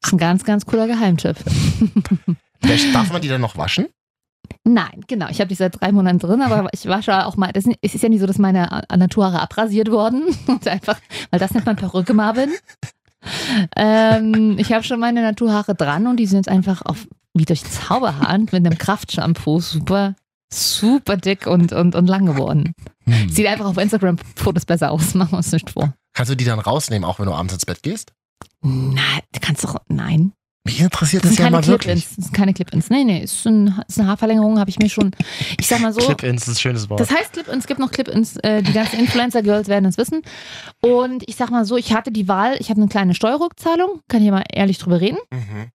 Das ist ein ganz, ganz cooler Geheimtipp. Darf man die dann noch waschen? Nein, genau. Ich habe die seit drei Monaten drin, aber ich wasche auch mal. Das ist- es ist ja nicht so, dass meine Naturhaare abrasiert wurden. Und einfach, weil das nennt man Perücke, Marvin. Ähm, ich habe schon meine Naturhaare dran und die sind jetzt einfach auf, wie durch Zauberhand mit einem Kraftshampoo super, super dick und, und, und lang geworden. Hm. Sieht einfach auf Instagram-Fotos besser aus. Machen wir uns nicht vor. Kannst du die dann rausnehmen, auch wenn du abends ins Bett gehst? Nein, du kannst doch, nein. Mich interessiert Das das, ja mal wirklich. Das sind keine Clip-Ins. Nee, nee, ist, ein, ist eine Haarverlängerung, habe ich mir schon. Ich sag mal so. Clip-ins ist ein schönes Wort. Das heißt Clip-ins, es gibt noch Clip-ins, äh, die ganzen Influencer-Girls werden es wissen. Und ich sag mal so, ich hatte die Wahl, ich hatte eine kleine Steuerrückzahlung, kann hier mal ehrlich drüber reden. mhm.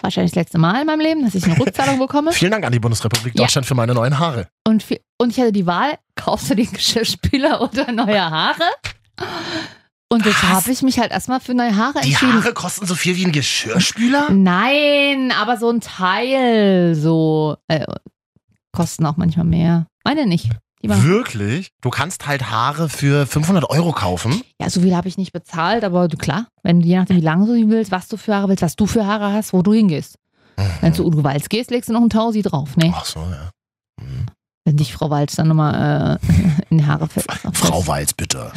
Wahrscheinlich das letzte Mal in meinem Leben, dass ich eine Rückzahlung bekomme. Vielen Dank an die Bundesrepublik Ja. Deutschland für meine neuen Haare. Und, und ich hatte die Wahl, kaufst du den Geschirrspüler oder neue Haare? Und jetzt habe ich mich halt erstmal für neue Haare Die entschieden. Haare kosten so viel wie ein Geschirrspüler? Nein, aber so ein Teil so äh, kosten auch manchmal mehr. Meine nicht. Die Wirklich? Du kannst halt Haare für 500 Euro kaufen? ja, so viel habe ich nicht bezahlt, aber du, klar, wenn du je nachdem, wie lange du die willst, was du für Haare willst, was du für Haare hast, wo du hingehst. Wenn du zu Udo Walz gehst, legst du noch einen Tausi drauf, ne? Ach so, ja. Hm. Wenn dich Frau Walz dann nochmal äh, in die Haare fällt. Frau Walz, bitte.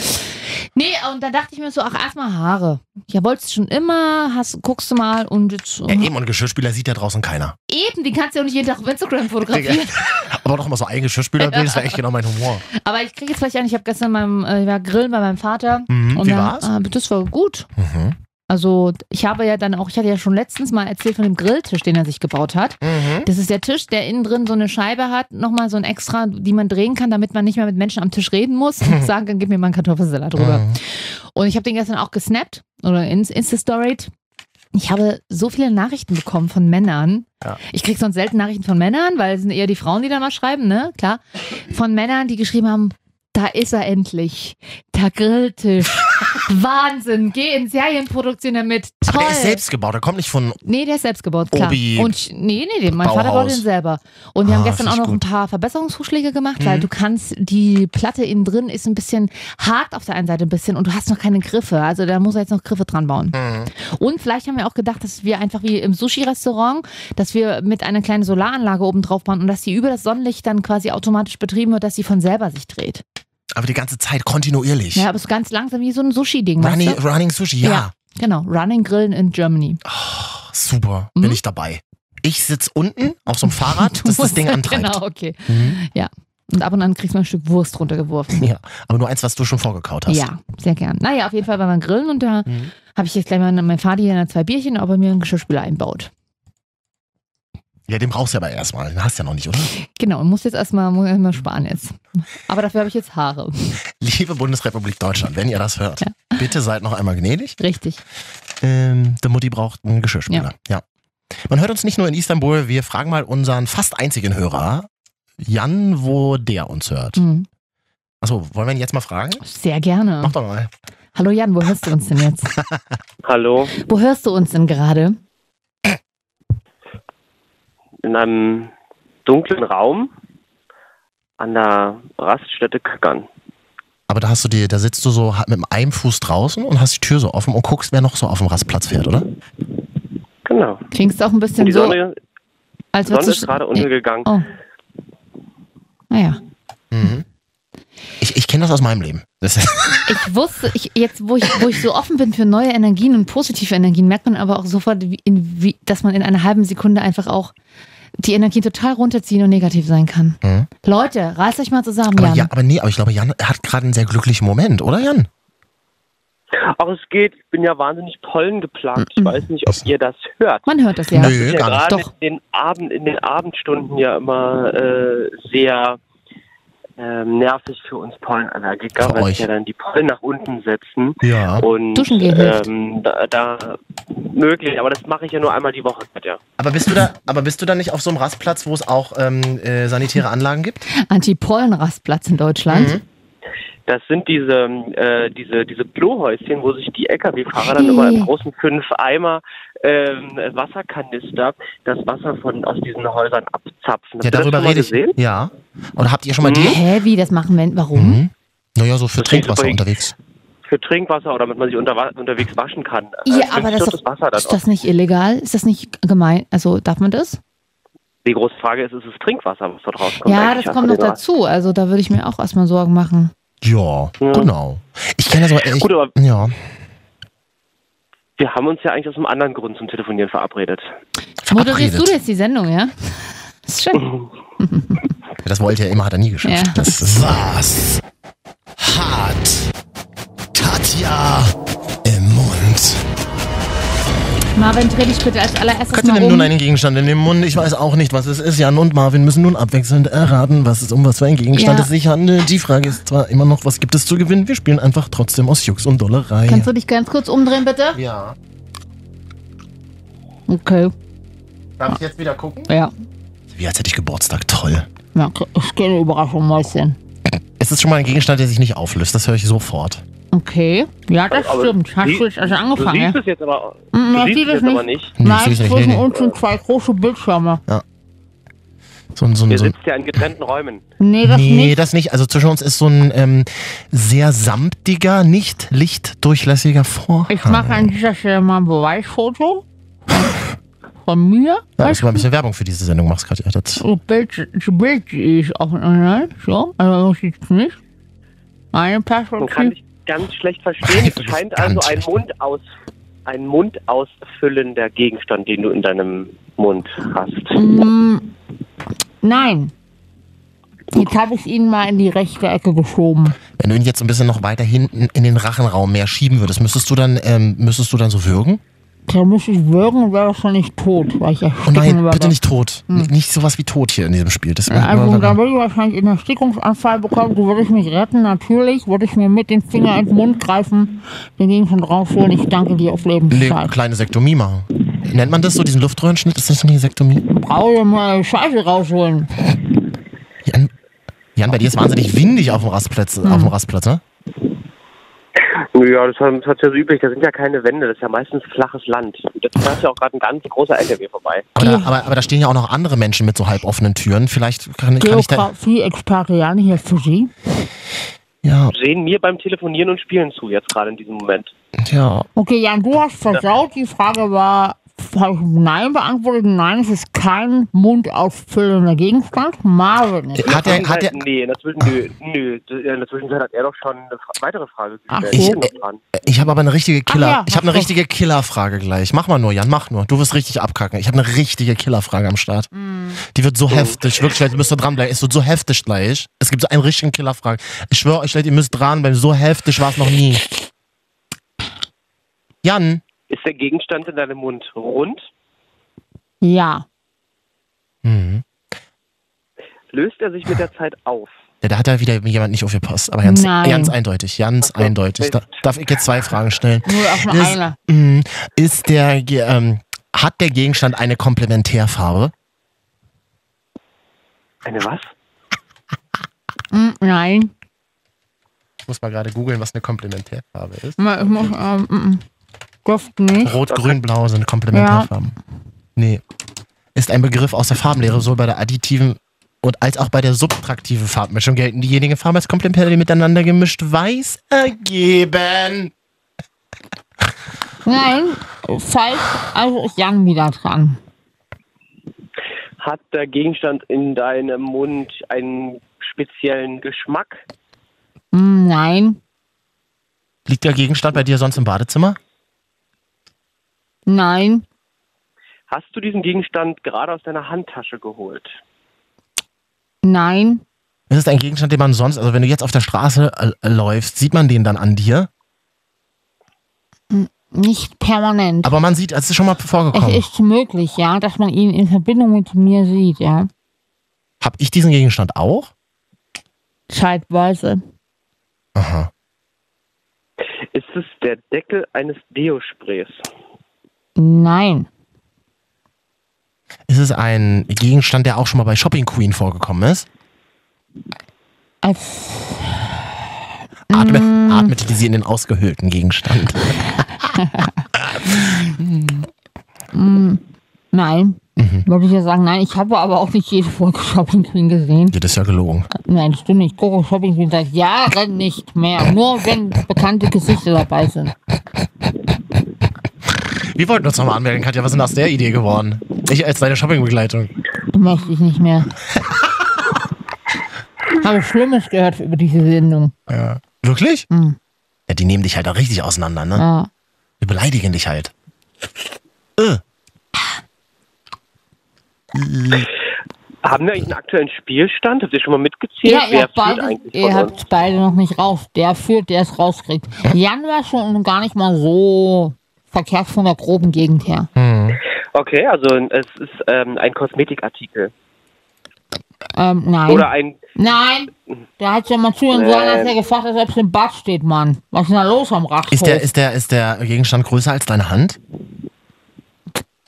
Nee, und dann dachte ich mir so, ach, erstmal Haare. Ja, wolltest du schon immer, hast, guckst du mal und jetzt. Ja, eben, und Geschirrspüler sieht ja draußen keiner. Eben, die kannst du ja auch nicht jeden Tag auf Instagram fotografieren. Aber doch mal so ein Geschirrspülerbild, das wäre echt genau mein Humor. Aber ich kriege jetzt vielleicht an, ich habe gestern beim äh, ich war grillen bei meinem Vater. Mhm, Und wie dann, war's? Äh, das war gut. Mhm. Also ich habe ja dann auch, ich hatte ja schon letztens mal erzählt von dem Grilltisch, den er sich gebaut hat. Mhm. Das ist der Tisch, der innen drin so eine Scheibe hat, nochmal so ein extra, die man drehen kann, damit man nicht mehr mit Menschen am Tisch reden muss und sagen, dann gib mir mal einen Kartoffelsalat drüber. Mhm. Und ich habe den gestern auch gesnappt oder ins Insta-Storied. Ich habe so viele Nachrichten bekommen von Männern. Ja. Ich kriege sonst selten Nachrichten von Männern, weil es sind eher die Frauen, die da mal schreiben, ne? Klar. Von Männern, die geschrieben haben, da ist er endlich. Der Grilltisch. Wahnsinn. Geh in Serienproduktion damit. Toll. Aber der ist selbst gebaut, der kommt nicht von. Nee, der ist selbst gebaut, klar. Obi. Und nee, nee, mein Vater Bauhaus. baut den selber. Und wir Ah, haben gestern auch noch ich ein gut. paar Verbesserungsvorschläge gemacht, Mhm. weil du kannst, die Platte innen drin ist ein bisschen hart auf der einen Seite ein bisschen und du hast noch keine Griffe. Also da muss er jetzt noch Griffe dran bauen. Mhm. Und vielleicht haben wir auch gedacht, dass wir einfach wie im Sushi-Restaurant, dass wir mit einer kleinen Solaranlage oben drauf bauen und dass die über das Sonnenlicht dann quasi automatisch betrieben wird, dass sie von selber sich dreht. Aber die ganze Zeit kontinuierlich. Ja, aber es ist ganz langsam wie so ein Sushi-Ding. weißt Running, du? Running Sushi, ja. Ja. Genau, Running Grillen in Germany. Oh, super, Mhm. bin ich dabei. Ich sitze unten auf so einem Fahrrad, das das Ding antreibt. Genau, okay. Mhm. Und ab und an kriegst du mal ein Stück Wurst runtergeworfen. Ja, aber nur eins, was du schon vorgekaut hast. Ja, sehr gern. Naja, auf jeden Fall waren wir grillen und da Mhm. habe ich jetzt gleich mal mein Vater hier zwei Bierchen, ob er mir einen Geschirrspüler einbaut. Ja, den brauchst du aber erstmal. Den hast du ja noch nicht, oder? Genau, und muss jetzt erstmal muss sparen jetzt. Aber dafür habe ich jetzt Haare. Liebe Bundesrepublik Deutschland, wenn ihr das hört, bitte seid noch einmal gnädig. Richtig. Ähm, der Mutti braucht einen Geschirrspüler. Ja. Man hört uns nicht nur in Istanbul, wir fragen mal unseren fast einzigen Hörer, Jan, wo der uns hört. Mhm. Achso, wollen wir ihn jetzt mal fragen? Sehr gerne. Mach doch mal. Hallo Jan, wo hörst du uns denn jetzt? Hallo, Wo hörst du uns denn gerade? In einem dunklen Raum an der Raststätte Kackern. Aber da hast du dir, da sitzt du so mit einem Fuß draußen und hast die Tür so offen und guckst, wer noch so auf dem Rastplatz fährt, oder? Genau. Klingst auch ein bisschen Die so, Sonne, als Sonne würdest ist gerade untergegangen. Oh. Naja. Mhm. Ich, ich kenne das aus meinem Leben. Ich wusste, ich, jetzt, wo ich, wo ich so offen bin für neue Energien und positive Energien, merkt man aber auch sofort, wie, in, wie, dass man in einer halben Sekunde einfach auch die Energie total runterziehen und negativ sein kann. Mhm. Leute, reißt euch mal zusammen, aber, Jan. ja, aber nee, aber ich glaube, Jan hat gerade einen sehr glücklichen Moment, oder Jan? Auch es geht, ich bin ja wahnsinnig Pollen geplagt. Ich weiß nicht, ob ihr das hört. Man hört das ja. Nö, ist ja gar nicht. gerade Doch. in den, Abend, in den Abendstunden ja immer äh, sehr ähm, nervig für uns Pollenallergiker, Für weil euch. sich ja dann die Pollen nach unten setzen. Ja. Und Duschen gehen ähm, da, da möglich, aber das mache ich ja nur einmal die Woche, ja. Aber bist du da, aber bist du da nicht auf so einem Rastplatz, wo es auch ähm, äh, sanitäre Anlagen gibt? Anti-Pollen-Rastplatz in Deutschland. Mhm. Das sind diese, äh, diese, diese Klohäuschen, wo sich die Lkw-Fahrer dann immer in großen fünf Eimer ähm, Wasserkanister das Wasser von aus diesen Häusern abzapfen. Habt Ja, ihr das darüber rede ich. gesehen? Ja. Oder habt ihr schon mal Mhm. die? Hä, wie das machen wir? Warum? Mhm. Naja, so für Das Trinkwasser unterwegs. Für Trinkwasser oder damit man sich unter, unterwegs waschen kann. Ja, Äh, aber das ist, doch, Wasser dann ist das nicht illegal? Ist das nicht gemein? Also darf man das? Die große Frage ist, ist es Trinkwasser, was dort rauskommt? ja, das kommt noch dazu. Also da würde ich mir auch erstmal Sorgen machen. Ja, Ja. genau. Ich kenne so. äh, Ich, Gut, aber ja. wir haben uns ja eigentlich aus einem anderen Grund zum Telefonieren verabredet. Moderierst du Verabredet. jetzt die Sendung, ja? ist schön. Das wollte er immer, hat er nie geschafft. Ja. Das ist Was hat Katja im Mund? Marvin, dreh dich bitte als allererstes Katja mal nimmt um. nun einen Gegenstand in den Mund. Ich weiß auch nicht, was es ist. Jan und Marvin müssen nun abwechselnd erraten, was es um was für ein Gegenstand Ja. es sich handelt. Die Frage ist zwar immer noch, was gibt es zu gewinnen? Wir spielen einfach trotzdem aus Jux und Dollerei. Kannst du dich ganz kurz umdrehen, bitte? ja. Okay. Darf ich jetzt wieder gucken? Ja. Wie als hätte ich Geburtstag. Toll. ja ich gehe eine Überraschung, Mäuschen. Es ist schon mal ein Gegenstand, der sich nicht auflöst. Das höre ich sofort. Okay. Ja, das Aber stimmt. Hast sie- du jetzt also Du angefangen, ja? siehst es jetzt aber, Mm, du man siehst sieht es jetzt aber nicht. nicht. Nee, Nein, ich nicht. zwischen uns sind zwei große Bildschirme. So, ein- so, ein- Ihr so, sitzt ja in getrennten Räumen. Nee, das nee, nicht. das nicht. Also zwischen uns ist so ein ähm, sehr samtiger, nicht lichtdurchlässiger Vorhang. Ich mache an dieser Stelle mal ein Beweisfoto von mir. Ja, dass du mal ein bisschen Werbung für diese Sendung machst, Katja. Das, Das Bild, das Bild ist auch online. So, also sieht es nicht. Meine Man kann Perspektive. Ganz schlecht verstehen. Es scheint also ein Mund aus ein mundausfüllender Gegenstand, den du in deinem Mund hast. Mm, nein. Jetzt habe ich ihn mal in die rechte Ecke geschoben. wenn du ihn jetzt ein bisschen noch weiter hinten in den Rachenraum mehr schieben würdest, müsstest du dann, ähm, müsstest du dann so würgen? Da müsste ich würgen und wäre wahrscheinlich tot, weil ich Oh ersticken nein, würde. bitte nicht tot. N- Nicht sowas wie tot hier in diesem Spiel. Das Ja, Also da würde ich wahrscheinlich einen Erstickungsanfall bekommen. Du würdest mich retten, natürlich. Würde ich mir mit dem Finger ins Mund greifen, den Gegenstand rausholen. Ich danke dir auf Lebenszeit. kleine Sektomie machen. Nennt man das so, diesen Luftröhrenschnitt? Ist das so eine Sektomie? Brauche ich mal Scheiße rausholen. Jan, Jan, bei dir ist wahnsinnig windig auf dem Rastplatz, auf dem Rastplatz, ne? Ja, das hat das hat ja so üblich. Da sind ja keine Wände. Das ist ja meistens flaches Land. Da ist ja auch gerade ein ganz großer LKW vorbei. Aber da, aber, aber da stehen ja auch noch andere Menschen mit so halboffenen Türen. Vielleicht kann, kann ich da. Geografie-Experte Jan hier für Sie. Ja, Sehen mir beim Telefonieren und Spielen zu, jetzt gerade in diesem Moment. ja. Okay, Jan, du hast versaut. Die Frage war, habe ich Nein beantwortet? Nein, es ist kein mundausfüllender Gegenstand. Marvin. Hat er, hat er, nee, in der, Zwischen nö, nö, in der Zwischenzeit hat er doch schon eine weitere Frage Ach gestellt. so. Ich bin noch dran. ich habe aber eine richtige Killer. Ach ja, ich habe eine richtige Killerfrage gleich. Mach mal nur, Jan, mach nur. Du wirst richtig abkacken. Ich habe eine richtige Killerfrage am Start. Die wird so heftig, wirklich, Leute, ihr müsst dranbleiben. Es wird so heftig gleich. Es gibt so einen richtigen Killerfrage. Ich schwöre euch, Leute, ihr müsst dranbleiben. So heftig war es noch nie. Jan, Ist der Gegenstand in deinem Mund rund? Ja. mhm. Löst er sich mit der Zeit auf? Ja, da hat ja wieder jemand nicht aufgepasst. Aber ganz, Nein. ganz eindeutig, ganz so. eindeutig. Da, darf ich jetzt zwei Fragen stellen? Nur auf nur Ist, eine. mh, ist der, ähm, hat der Gegenstand eine Komplementärfarbe? Eine was? Mm, nein. Ich muss mal gerade googeln, was eine Komplementärfarbe ist. Ich muss, ähm, mm, mm. Duft nicht. Rot, Grün, Blau sind Komplementärfarben. Nee. Ist ein Begriff aus der Farbenlehre, sowohl bei der additiven und als auch bei der subtraktiven Farbmischung gelten diejenigen Farben als komplementär, die miteinander gemischt weiß ergeben. Nein, falsch. Also ist Jan wieder dran. Hat der Gegenstand in deinem Mund einen speziellen Geschmack? Hm, Nein. Liegt der Gegenstand bei dir sonst im Badezimmer? Nein. Hast du diesen Gegenstand gerade aus deiner Handtasche geholt? Nein. Ist es ein Gegenstand, den man sonst, also wenn du jetzt auf der Straße äh, läufst, sieht man den dann an dir? Nicht permanent. Aber man sieht, es ist schon mal es vorgekommen. ist möglich, ja, dass man ihn in Verbindung mit mir sieht, ja. Hab ich diesen Gegenstand auch? Zeitweise. Aha. Ist es der Deckel eines Deo-Sprays? Nein. Ist es ein Gegenstand, der auch schon mal bei Shopping Queen vorgekommen ist? Als, Atme, Mm. Atmete sie in den ausgehöhlten Gegenstand? mm, nein. Mhm. Würde ich ja sagen, nein. Ich habe aber auch nicht jede Folge Shopping Queen gesehen. Das ist ja gelogen. Nein, das stimmt nicht. Ich gucke Shopping Queen seit Jahren nicht mehr. Nur wenn bekannte Gesichter dabei sind. Wir wollten uns nochmal anmelden, Katja. Was ist denn aus der Idee geworden? Ich als deine Shoppingbegleitung. Möchte ich nicht mehr. habe Schlimmes gehört über diese Sendung. Ja. Wirklich? Mhm. Ja, die nehmen dich halt auch richtig auseinander, ne? Ja. Die beleidigen dich halt. Äh. Haben wir eigentlich einen aktuellen Spielstand? Habt ihr schon mal mitgezählt? Ja, ihr Wer habt, führt beide, eigentlich ihr habt beide noch nicht raus. Der führt, der es rauskriegt. Jan war schon gar nicht mal so verkehrt von der groben Gegend her. Hm. Okay, also es ist ähm, ein Kosmetikartikel. Ähm, nein. Oder ein. Nein. Der hat ja mal zu und sagen, dass er gefragt hat, ob es im Bad steht, Mann. Was ist denn da los am Rachhof? Ist der, ist, der, ist der Gegenstand größer als deine Hand?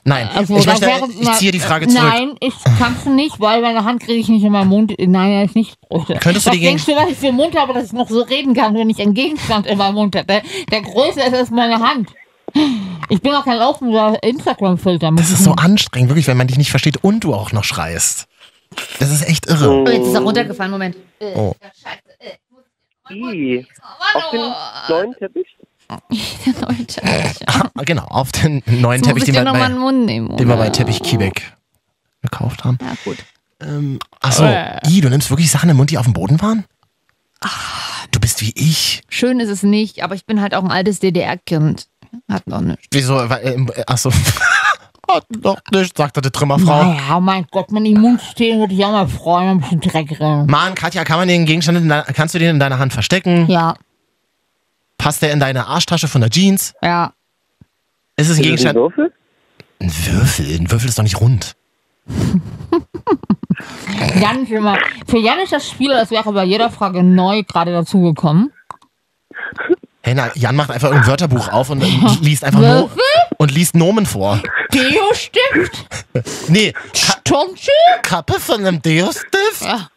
Nein, Also, ich, da möchte, wäre- ich ziehe die Frage zurück. Nein, ich kannst du nicht, weil meine Hand kriege ich nicht in meinen Mund. Nein, er ist nicht größer. Könntest du was die Gegen- denkst du, was ich für einen Mund habe, dass ich noch so reden kann, wenn ich einen Gegenstand in meinem Mund habe? Der größer ist als meine Hand. Ich bin auch kein laufender Instagram-Filter. Das ist so anstrengend, wirklich, wenn man dich nicht versteht und du auch noch schreist. Das ist echt irre. Oh. Jetzt ist er runtergefallen, Moment. Oh. I. Auf den neuen Teppich? Leute. Ah, genau, auf den neuen Teppich, den wir, bei, einen Mund nehmen. den wir bei? Teppich Kiebeck gekauft haben. Ja, gut. Ähm, achso, Äh. I, du nimmst wirklich Sachen im Mund, die auf dem Boden waren? Du bist wie ich. Schön ist es nicht, aber ich bin halt auch ein altes DDR-Kind. Hat noch nichts. Wieso? Ähm, äh, Achso. Hat doch nicht, sagte die Trümmerfrau. Naja, mein Gott, wenn die im Mund stehen, würde ich auch mal freuen, ein bisschen Dreck rein. Mann, Katja, kann man den Gegenstand in deiner, kannst du den in deiner Hand verstecken? Ja, Passt der in deine Arschtasche von der Jeans? ja. Ist es ein es ein Gegenstand? Würfel? Ein Würfel. Ein Würfel ist doch nicht rund. Jan ist immer, für Jan ist das Spiel, das wäre bei jeder Frage neu gerade dazugekommen. Hey, na, Jan macht einfach ein Wörterbuch auf und liest einfach no und liest Nomen vor. Deo-Stift? Nee, Turnschuh? Kappe von einem Deo-Stift? Ja.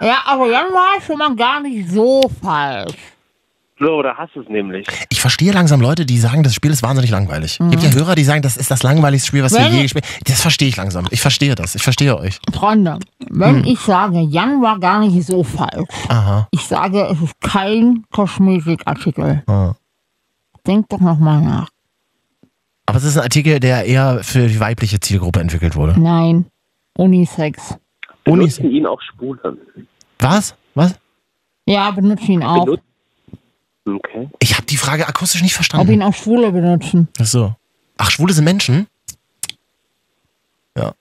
ja, aber Jan war schon mal gar nicht so falsch. So, da hast du es nämlich. Ich verstehe langsam Leute, die sagen, das Spiel ist wahnsinnig langweilig. Gibt ja Hörer, die sagen, das ist das langweiligste Spiel, was wir Mhm. Wenn- je gespielt haben. Das verstehe ich langsam. Ich verstehe das. Ich verstehe euch. Freunde, wenn Hm. ich sage, Jan war gar nicht so falsch, Aha. ich sage, es ist kein Kosmetikartikel. Ah. Denkt doch nochmal nach. Aber es ist ein Artikel, der eher für die weibliche Zielgruppe entwickelt wurde. Nein, Unisex. Unis. Benutzen ihn auch Schwule. Was? Was? Ja, benutzen ihn auch. Benut- Okay. Ich habe die Frage akustisch nicht Ob verstanden. ihn auch Schwule benutzen. Ach so. Ach, Schwule sind Menschen? Ja.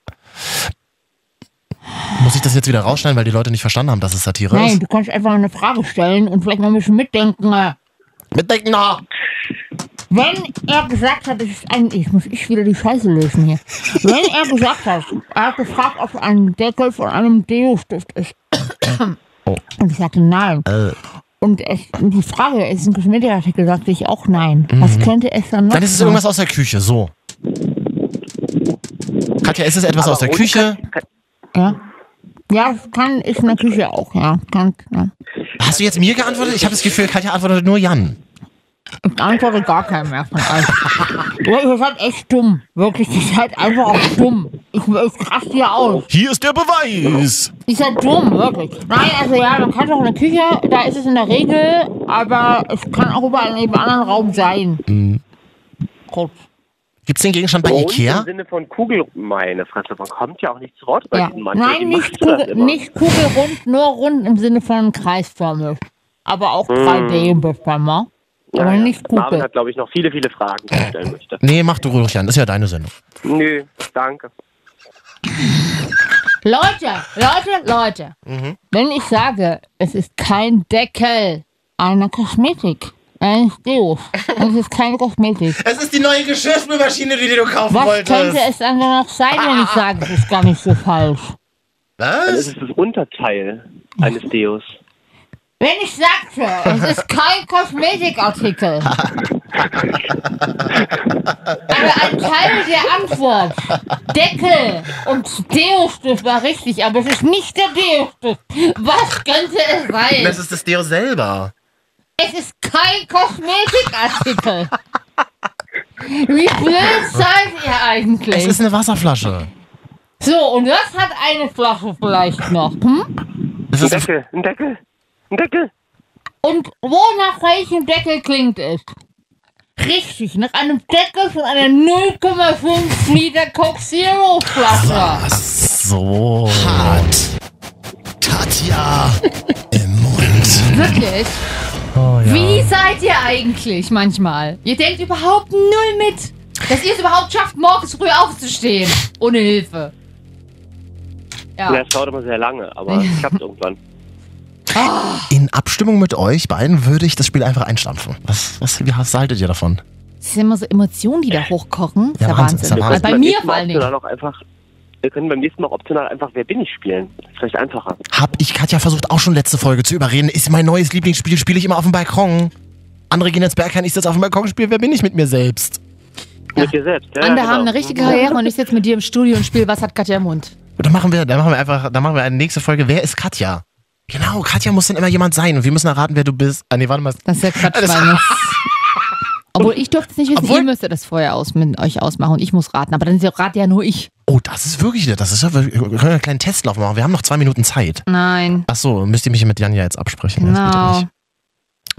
Muss ich das jetzt wieder rausschneiden, weil die Leute nicht verstanden haben, dass es Satire Nein, ist? du kannst einfach eine Frage stellen und vielleicht mal ein bisschen mitdenken. Mitdenken, na! Wenn er gesagt hat, es ist ein. Ich muss ich wieder die Scheiße lösen hier. Wenn er gesagt hat, er hat gefragt, ob ein Deckel von einem Deo-Stift ist. Und ich sagte nein. Äh, Und es, die Frage, ist es ein Kosmetikartikel, sagte ich auch nein. Was könnte es dann noch dann ist es irgendwas aus der Küche, so. Katja, ist es etwas Aber aus der Küche? Ja. Ja, es kann, ist in der Küche auch, ja. Kann, ja. Hast du jetzt mir geantwortet? Ich habe das Gefühl, Katja antwortet nur Jan. Ich antworte gar keinen mehr von euch. Ja, ihr seid echt dumm. Wirklich, ihr seid einfach auch dumm. Ich, ich raste hier aus. Hier ist der Beweis. Ihr seid dumm, wirklich. Nein, also ja, man kann doch in der Küche, da ist es in der Regel, aber es kann auch überall in jedem anderen Raum sein. Mhm. Gut. Gibt's den Gegenstand bei Rund Ikea? Im Sinne von Kugel, meine Fresse, man kommt ja auch nicht zu Wort bei Ja. diesem. Wie Nein, machst nicht, Kugel, nicht kugelrund, nur rund im Sinne von kreisförmig. Aber auch 3D bestimmt. Ja, aber ja. nicht Marvin Kugel. hat, glaube ich, noch viele, viele Fragen, die er stellen möchte. Nee, mach du ruhig an. Ist ja deine Sendung. Nö, danke. Leute, Leute, Leute. Mhm. Wenn ich sage, es ist kein Deckel einer Kosmetik, eines Deos, es ist keine Kosmetik, Es ist die neue Geschirrspülmaschine, die du kaufen was könnte es dann noch sein, wenn ich sage, es ist gar nicht so falsch? Dann Was? ist es das Unterteil eines Deos. Wenn ich sagte, es ist kein Kosmetikartikel. Aber ein Teil der Antwort, Deckel und Deo-Stift war richtig, aber es ist nicht der Deo-Stift. Was könnte es sein? Das ist das Deo selber. Es ist kein Kosmetikartikel. Wie blöd seid ihr Es eigentlich? ist eine Wasserflasche. So, und was hat eine Flasche vielleicht noch? Hm? Es Ein ist Deckel, ein Deckel, Deckel. Und wo nach welchem Deckel klingt es? Richtig, nach einem Deckel von einer 0,5 Liter Coke Zero Flasche. so hart. Katja im Mund. Wirklich? Oh, ja. Wie seid ihr eigentlich manchmal? Ihr denkt überhaupt null mit, dass ihr es überhaupt schafft, morgens früh aufzustehen. Ohne Hilfe. Ja. Ja. Das dauert immer sehr lange, aber es klappt irgendwann. In Abstimmung mit euch beiden würde ich das Spiel einfach einstampfen. Was, was, wie was haltet ihr davon? Es sind immer so Emotionen, die da hochkochen. Das ist Ja, ja Wahnsinn, Wahnsinn. ist ja Wir Wahnsinn. können Bei beim mir nächsten vor Mal allen Dingen. optional auch einfach. Wir können beim nächsten Mal optional einfach Wer bin ich spielen. Das ist vielleicht einfacher. Hab ich Katja versucht auch schon letzte Folge zu überreden. Ist mein neues Lieblingsspiel, spiele ich immer auf dem Balkon. Andere gehen ins Bergheim, ich sitze auf dem Balkon, spiele Wer bin ich mit mir selbst? Mit dir selbst. Ja, Andere genau. haben eine richtige Karriere und ich sitze mit dir im Studio und spiele Was hat Katja im Mund? Und dann machen wir, dann machen wir einfach, dann machen wir eine nächste Folge. Wer ist Katja? Genau, Katja muss dann immer jemand sein und wir müssen erraten, wer du bist. Ah, nee, warte mal. Das ist ja Quatsch, Das-. Obwohl ich durfte es nicht wissen, Obwohl- ihr müsstet das vorher aus, mit euch ausmachen und ich muss raten. Aber dann rate ja nur ich. Oh, das ist wirklich, das ist ja, wir können einen kleinen Testlauf machen. Wir haben noch zwei Minuten Zeit. Nein. Ach so, müsst ihr mich mit Janja jetzt absprechen? Genau.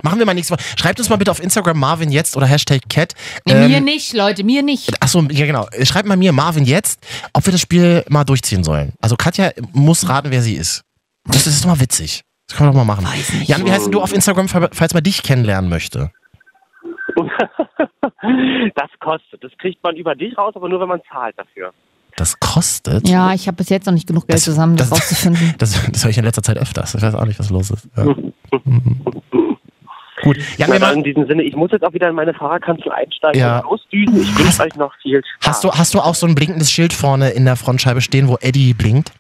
Machen wir mal nächstes Mal. Schreibt uns mal bitte auf Instagram Marvin jetzt oder Hashtag Cat. Nee, Ähm, mir nicht, Leute, mir nicht. Achso, ja genau. Schreibt mal mir, Marvin, jetzt, ob wir das Spiel mal durchziehen sollen. Also Katja muss raten, wer sie ist. Das ist doch mal witzig. Das können wir doch mal machen. Weiß nicht. Jan, wie heißt denn du auf Instagram, falls man dich kennenlernen möchte? Das kostet. Das kriegt man über dich raus, aber nur wenn man zahlt dafür. Das kostet. Ja, ich habe bis jetzt noch nicht genug Geld Das- zusammen, das, das- rauszufinden. Das, das höre ich in letzter Zeit öfters. Ich weiß auch nicht, was los ist. Ja. Gut. Jan, Na, in diesem Sinne, ich muss jetzt auch wieder in meine Fahrerkanzel einsteigen Ja. und losdüsen. Ich wünsche euch noch viel Spaß. hast, du, hast du auch so ein blinkendes Schild vorne in der Frontscheibe stehen, wo Eddie blinkt?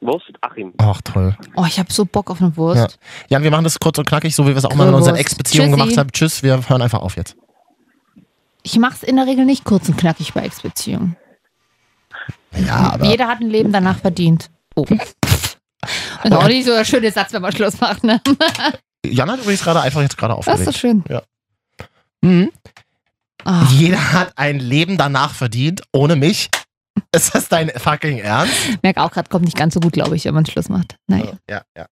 Wurst Achim. Ach, toll. Oh, ich habe so Bock auf eine Ja. Wurst. Jan, wir machen das kurz und knackig, so wie wir es auch mal in unseren. Ex-Beziehungen gemacht haben. Tschüss, wir hören einfach auf jetzt. Ich mache es in der Regel nicht kurz und knackig bei Ex-Beziehungen. Ja, aber. Jeder hat ein Leben danach verdient. Oh. Und auch nicht so der schöne Satz, wenn man Schluss macht, ne? Jan hat übrigens gerade einfach jetzt gerade Das ist schön. Mhm. Ah, Jeder hat ein Leben danach verdient, ohne mich. Ist das dein fucking Ernst? merke auch gerade, kommt nicht ganz so gut, glaube ich, wenn man Schluss macht. Naja. Ja, ja.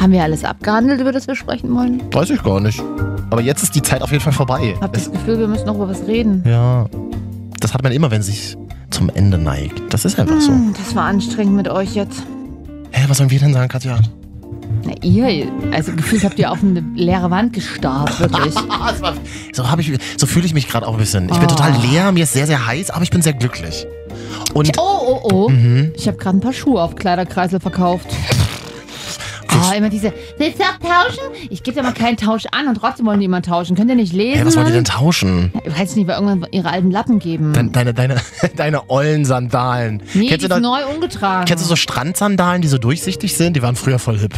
Haben wir alles abgehandelt, über das wir sprechen wollen? Weiß ich gar nicht. Aber jetzt ist die Zeit auf jeden Fall vorbei. Hab das Gefühl, wir müssen noch über was reden. ja. Das hat man immer, wenn sich zum Ende neigt. Das ist einfach so. Hm, Das war anstrengend mit euch jetzt. Hä, was sollen wir denn sagen, Katja? Na, ihr, also gefühlt habt ihr auf eine leere Wand gestarrt, wirklich. Ah, so ich, so fühle ich mich gerade auch ein bisschen. Ich bin Oh. total leer, mir ist sehr, sehr heiß, aber ich bin sehr glücklich. Und Oh, oh, oh. mhm. Ich habe gerade ein paar Schuhe auf Kleiderkreisel verkauft. Oh, immer diese, willst du auch tauschen? Ich gebe ja mal keinen Tausch an und trotzdem wollen die immer tauschen. Könnt ihr nicht lesen? Hä, was wollt ihr denn tauschen? Ich weiß nicht, weil irgendwann ihre alten Lappen geben. Deine, deine, deine, deine ollen Sandalen. nee, kennst, die du ist da, neu umgetragen. kennst du so Strandsandalen, die so durchsichtig sind? Die waren früher voll hip.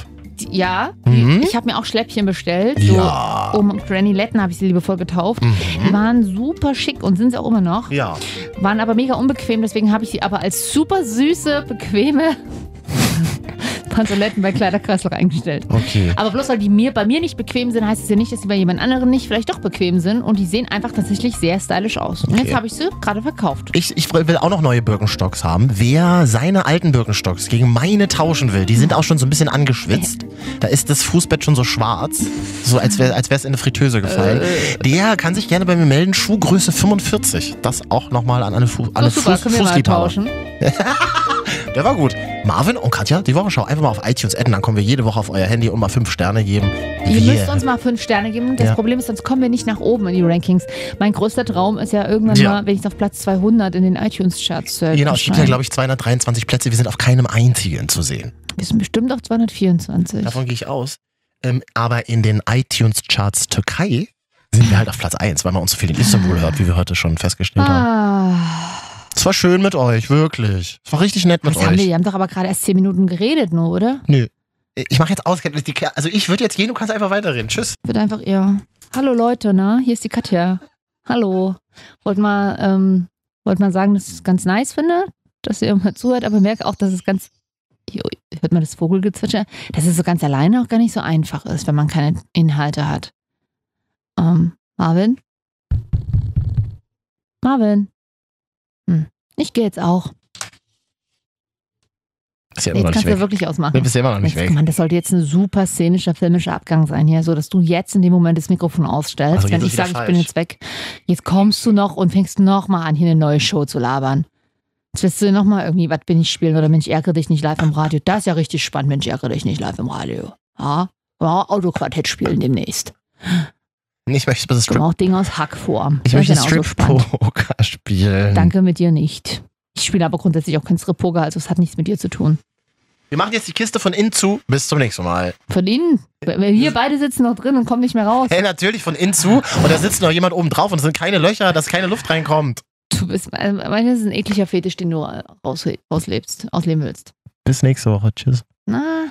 Ja, Mhm. ich habe mir auch Schläppchen bestellt. So Ja. um Granny Letten habe ich sie liebevoll getauft. Mhm. Die waren super schick und sind sie auch immer noch. Ja. Waren aber mega unbequem, deswegen habe ich sie aber als super süße, bequeme Pantoletten bei Kleiderkreisel eingestellt. Okay. Aber bloß weil die mir, bei mir nicht bequem sind, heißt es ja nicht, dass sie bei jemand anderem nicht vielleicht doch bequem sind. Und die sehen einfach tatsächlich sehr stylisch aus. Und Okay. jetzt habe ich sie gerade verkauft. Ich, ich will auch noch neue Birkenstocks haben. Wer seine alten Birkenstocks gegen meine tauschen will, die sind auch schon so ein bisschen angeschwitzt. Da ist das Fußbett schon so schwarz, so als wäre als es in eine Fritteuse gefallen. Äh. Der kann sich gerne bei mir melden. Schuhgröße 45. Das auch nochmal an alle, Fu alle Oh, super, Fuß Fußliebhaber. Der war gut. Marvin und Katja, die Wochenschau einfach mal auf iTunes adden, dann kommen wir jede Woche auf euer Handy und mal fünf Sterne geben. Ihr Wir- müsst uns mal fünf Sterne geben. Das Ja. Problem ist, sonst kommen wir nicht nach oben in die Rankings. Mein größter Traum ist ja irgendwann Ja. mal, wenn ich auf Platz 200 in den iTunes-Charts äh, Genau, es gibt ja, glaube ich, 223 Plätze. Wir sind auf keinem einzigen zu sehen. Wir sind bestimmt auf 224. Davon gehe ich aus. Ähm, aber in den iTunes-Charts Türkei sind wir halt auf Platz 1, weil man uns so viel in Istanbul hört, wie wir heute schon festgestellt haben. Ah, Es war schön mit euch, wirklich. Es war richtig nett mit was haben wir? euch. Wir haben doch aber gerade erst 10 Minuten geredet, nur, oder? Nö. Ich mache jetzt aus. Also ich würde jetzt gehen, du kannst einfach weiterreden. Tschüss. Wird einfach eher. Hallo Leute, na, hier ist die Katja. Hallo. Wollt mal, ähm, wollt mal sagen, dass ich es ganz nice finde, dass ihr immer zuhört, aber merke auch, dass es ganz. Hört man das Vogelgezwitscher? Dass es so ganz alleine auch gar nicht so einfach ist, wenn man keine Inhalte hat. Ähm, Marvin? Marvin? Hm. Ich gehe jetzt auch. Ist ja immer Jetzt kannst du weg. wirklich ausmachen. Du bist ja immer noch nicht Jetzt, weg. Mann, das sollte jetzt ein super szenischer, filmischer Abgang sein hier, so dass du jetzt in dem Moment das Mikrofon ausstellst, Also wenn ich sage, ich bin jetzt weg. Jetzt kommst du noch und fängst noch mal an, hier eine neue Show zu labern. Jetzt wirst du noch mal irgendwie, was bin ich spielen oder Mensch, ärgere dich nicht live im Radio. Das ist ja richtig spannend, Mensch, ärgere dich nicht live im Radio. Ja, ja Autoquartett spielen demnächst. Ich möchte das Strip, auch Dinge aus Hackform. ich möchte so. Strip-Poker spielen. Danke mit dir nicht. Ich spiele aber grundsätzlich auch kein Strip-Poker, also es hat nichts mit dir zu tun. Wir machen jetzt die Kiste von innen zu. Bis zum nächsten Mal. Von innen, wir hier beide sitzen noch drin und kommen nicht mehr raus. Hey, natürlich von innen zu. Und da sitzt noch jemand oben drauf und es sind keine Löcher, dass keine Luft reinkommt. Du bist, meine, das ist ein ekliger Fetisch, den du raus, auslebst, ausleben willst. Bis nächste Woche. Tschüss. Na.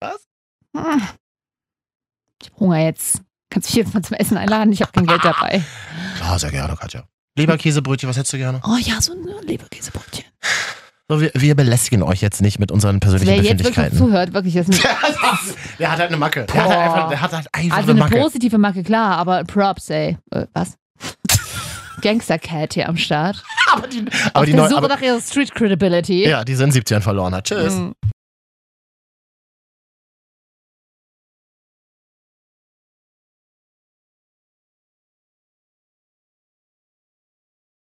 Was? Hm. Ich hab Hunger jetzt. Kannst mich jetzt mal zum Essen einladen? Ich habe kein Geld dabei. Klar, sehr gerne, Katja. Leberkäsebrötchen, was hättest du gerne? Oh ja, so ein Leberkäsebrötchen. So, wir, wir belästigen euch jetzt nicht mit unseren persönlichen Wer jetzt wirklich Befindlichkeiten. zuhört, wirklich, ist eine, der hat halt eine Macke. Der hat halt einfach, der hat halt einfach also eine eine Macke. positive Macke, klar, aber Props, ey. Äh, was? Gangster-Cat hier am Start. Aber die, aber Auf die der neu, Suche aber, nach ihrer Street Credibility. ja, die in 17 verloren hat. Tschüss. Mhm.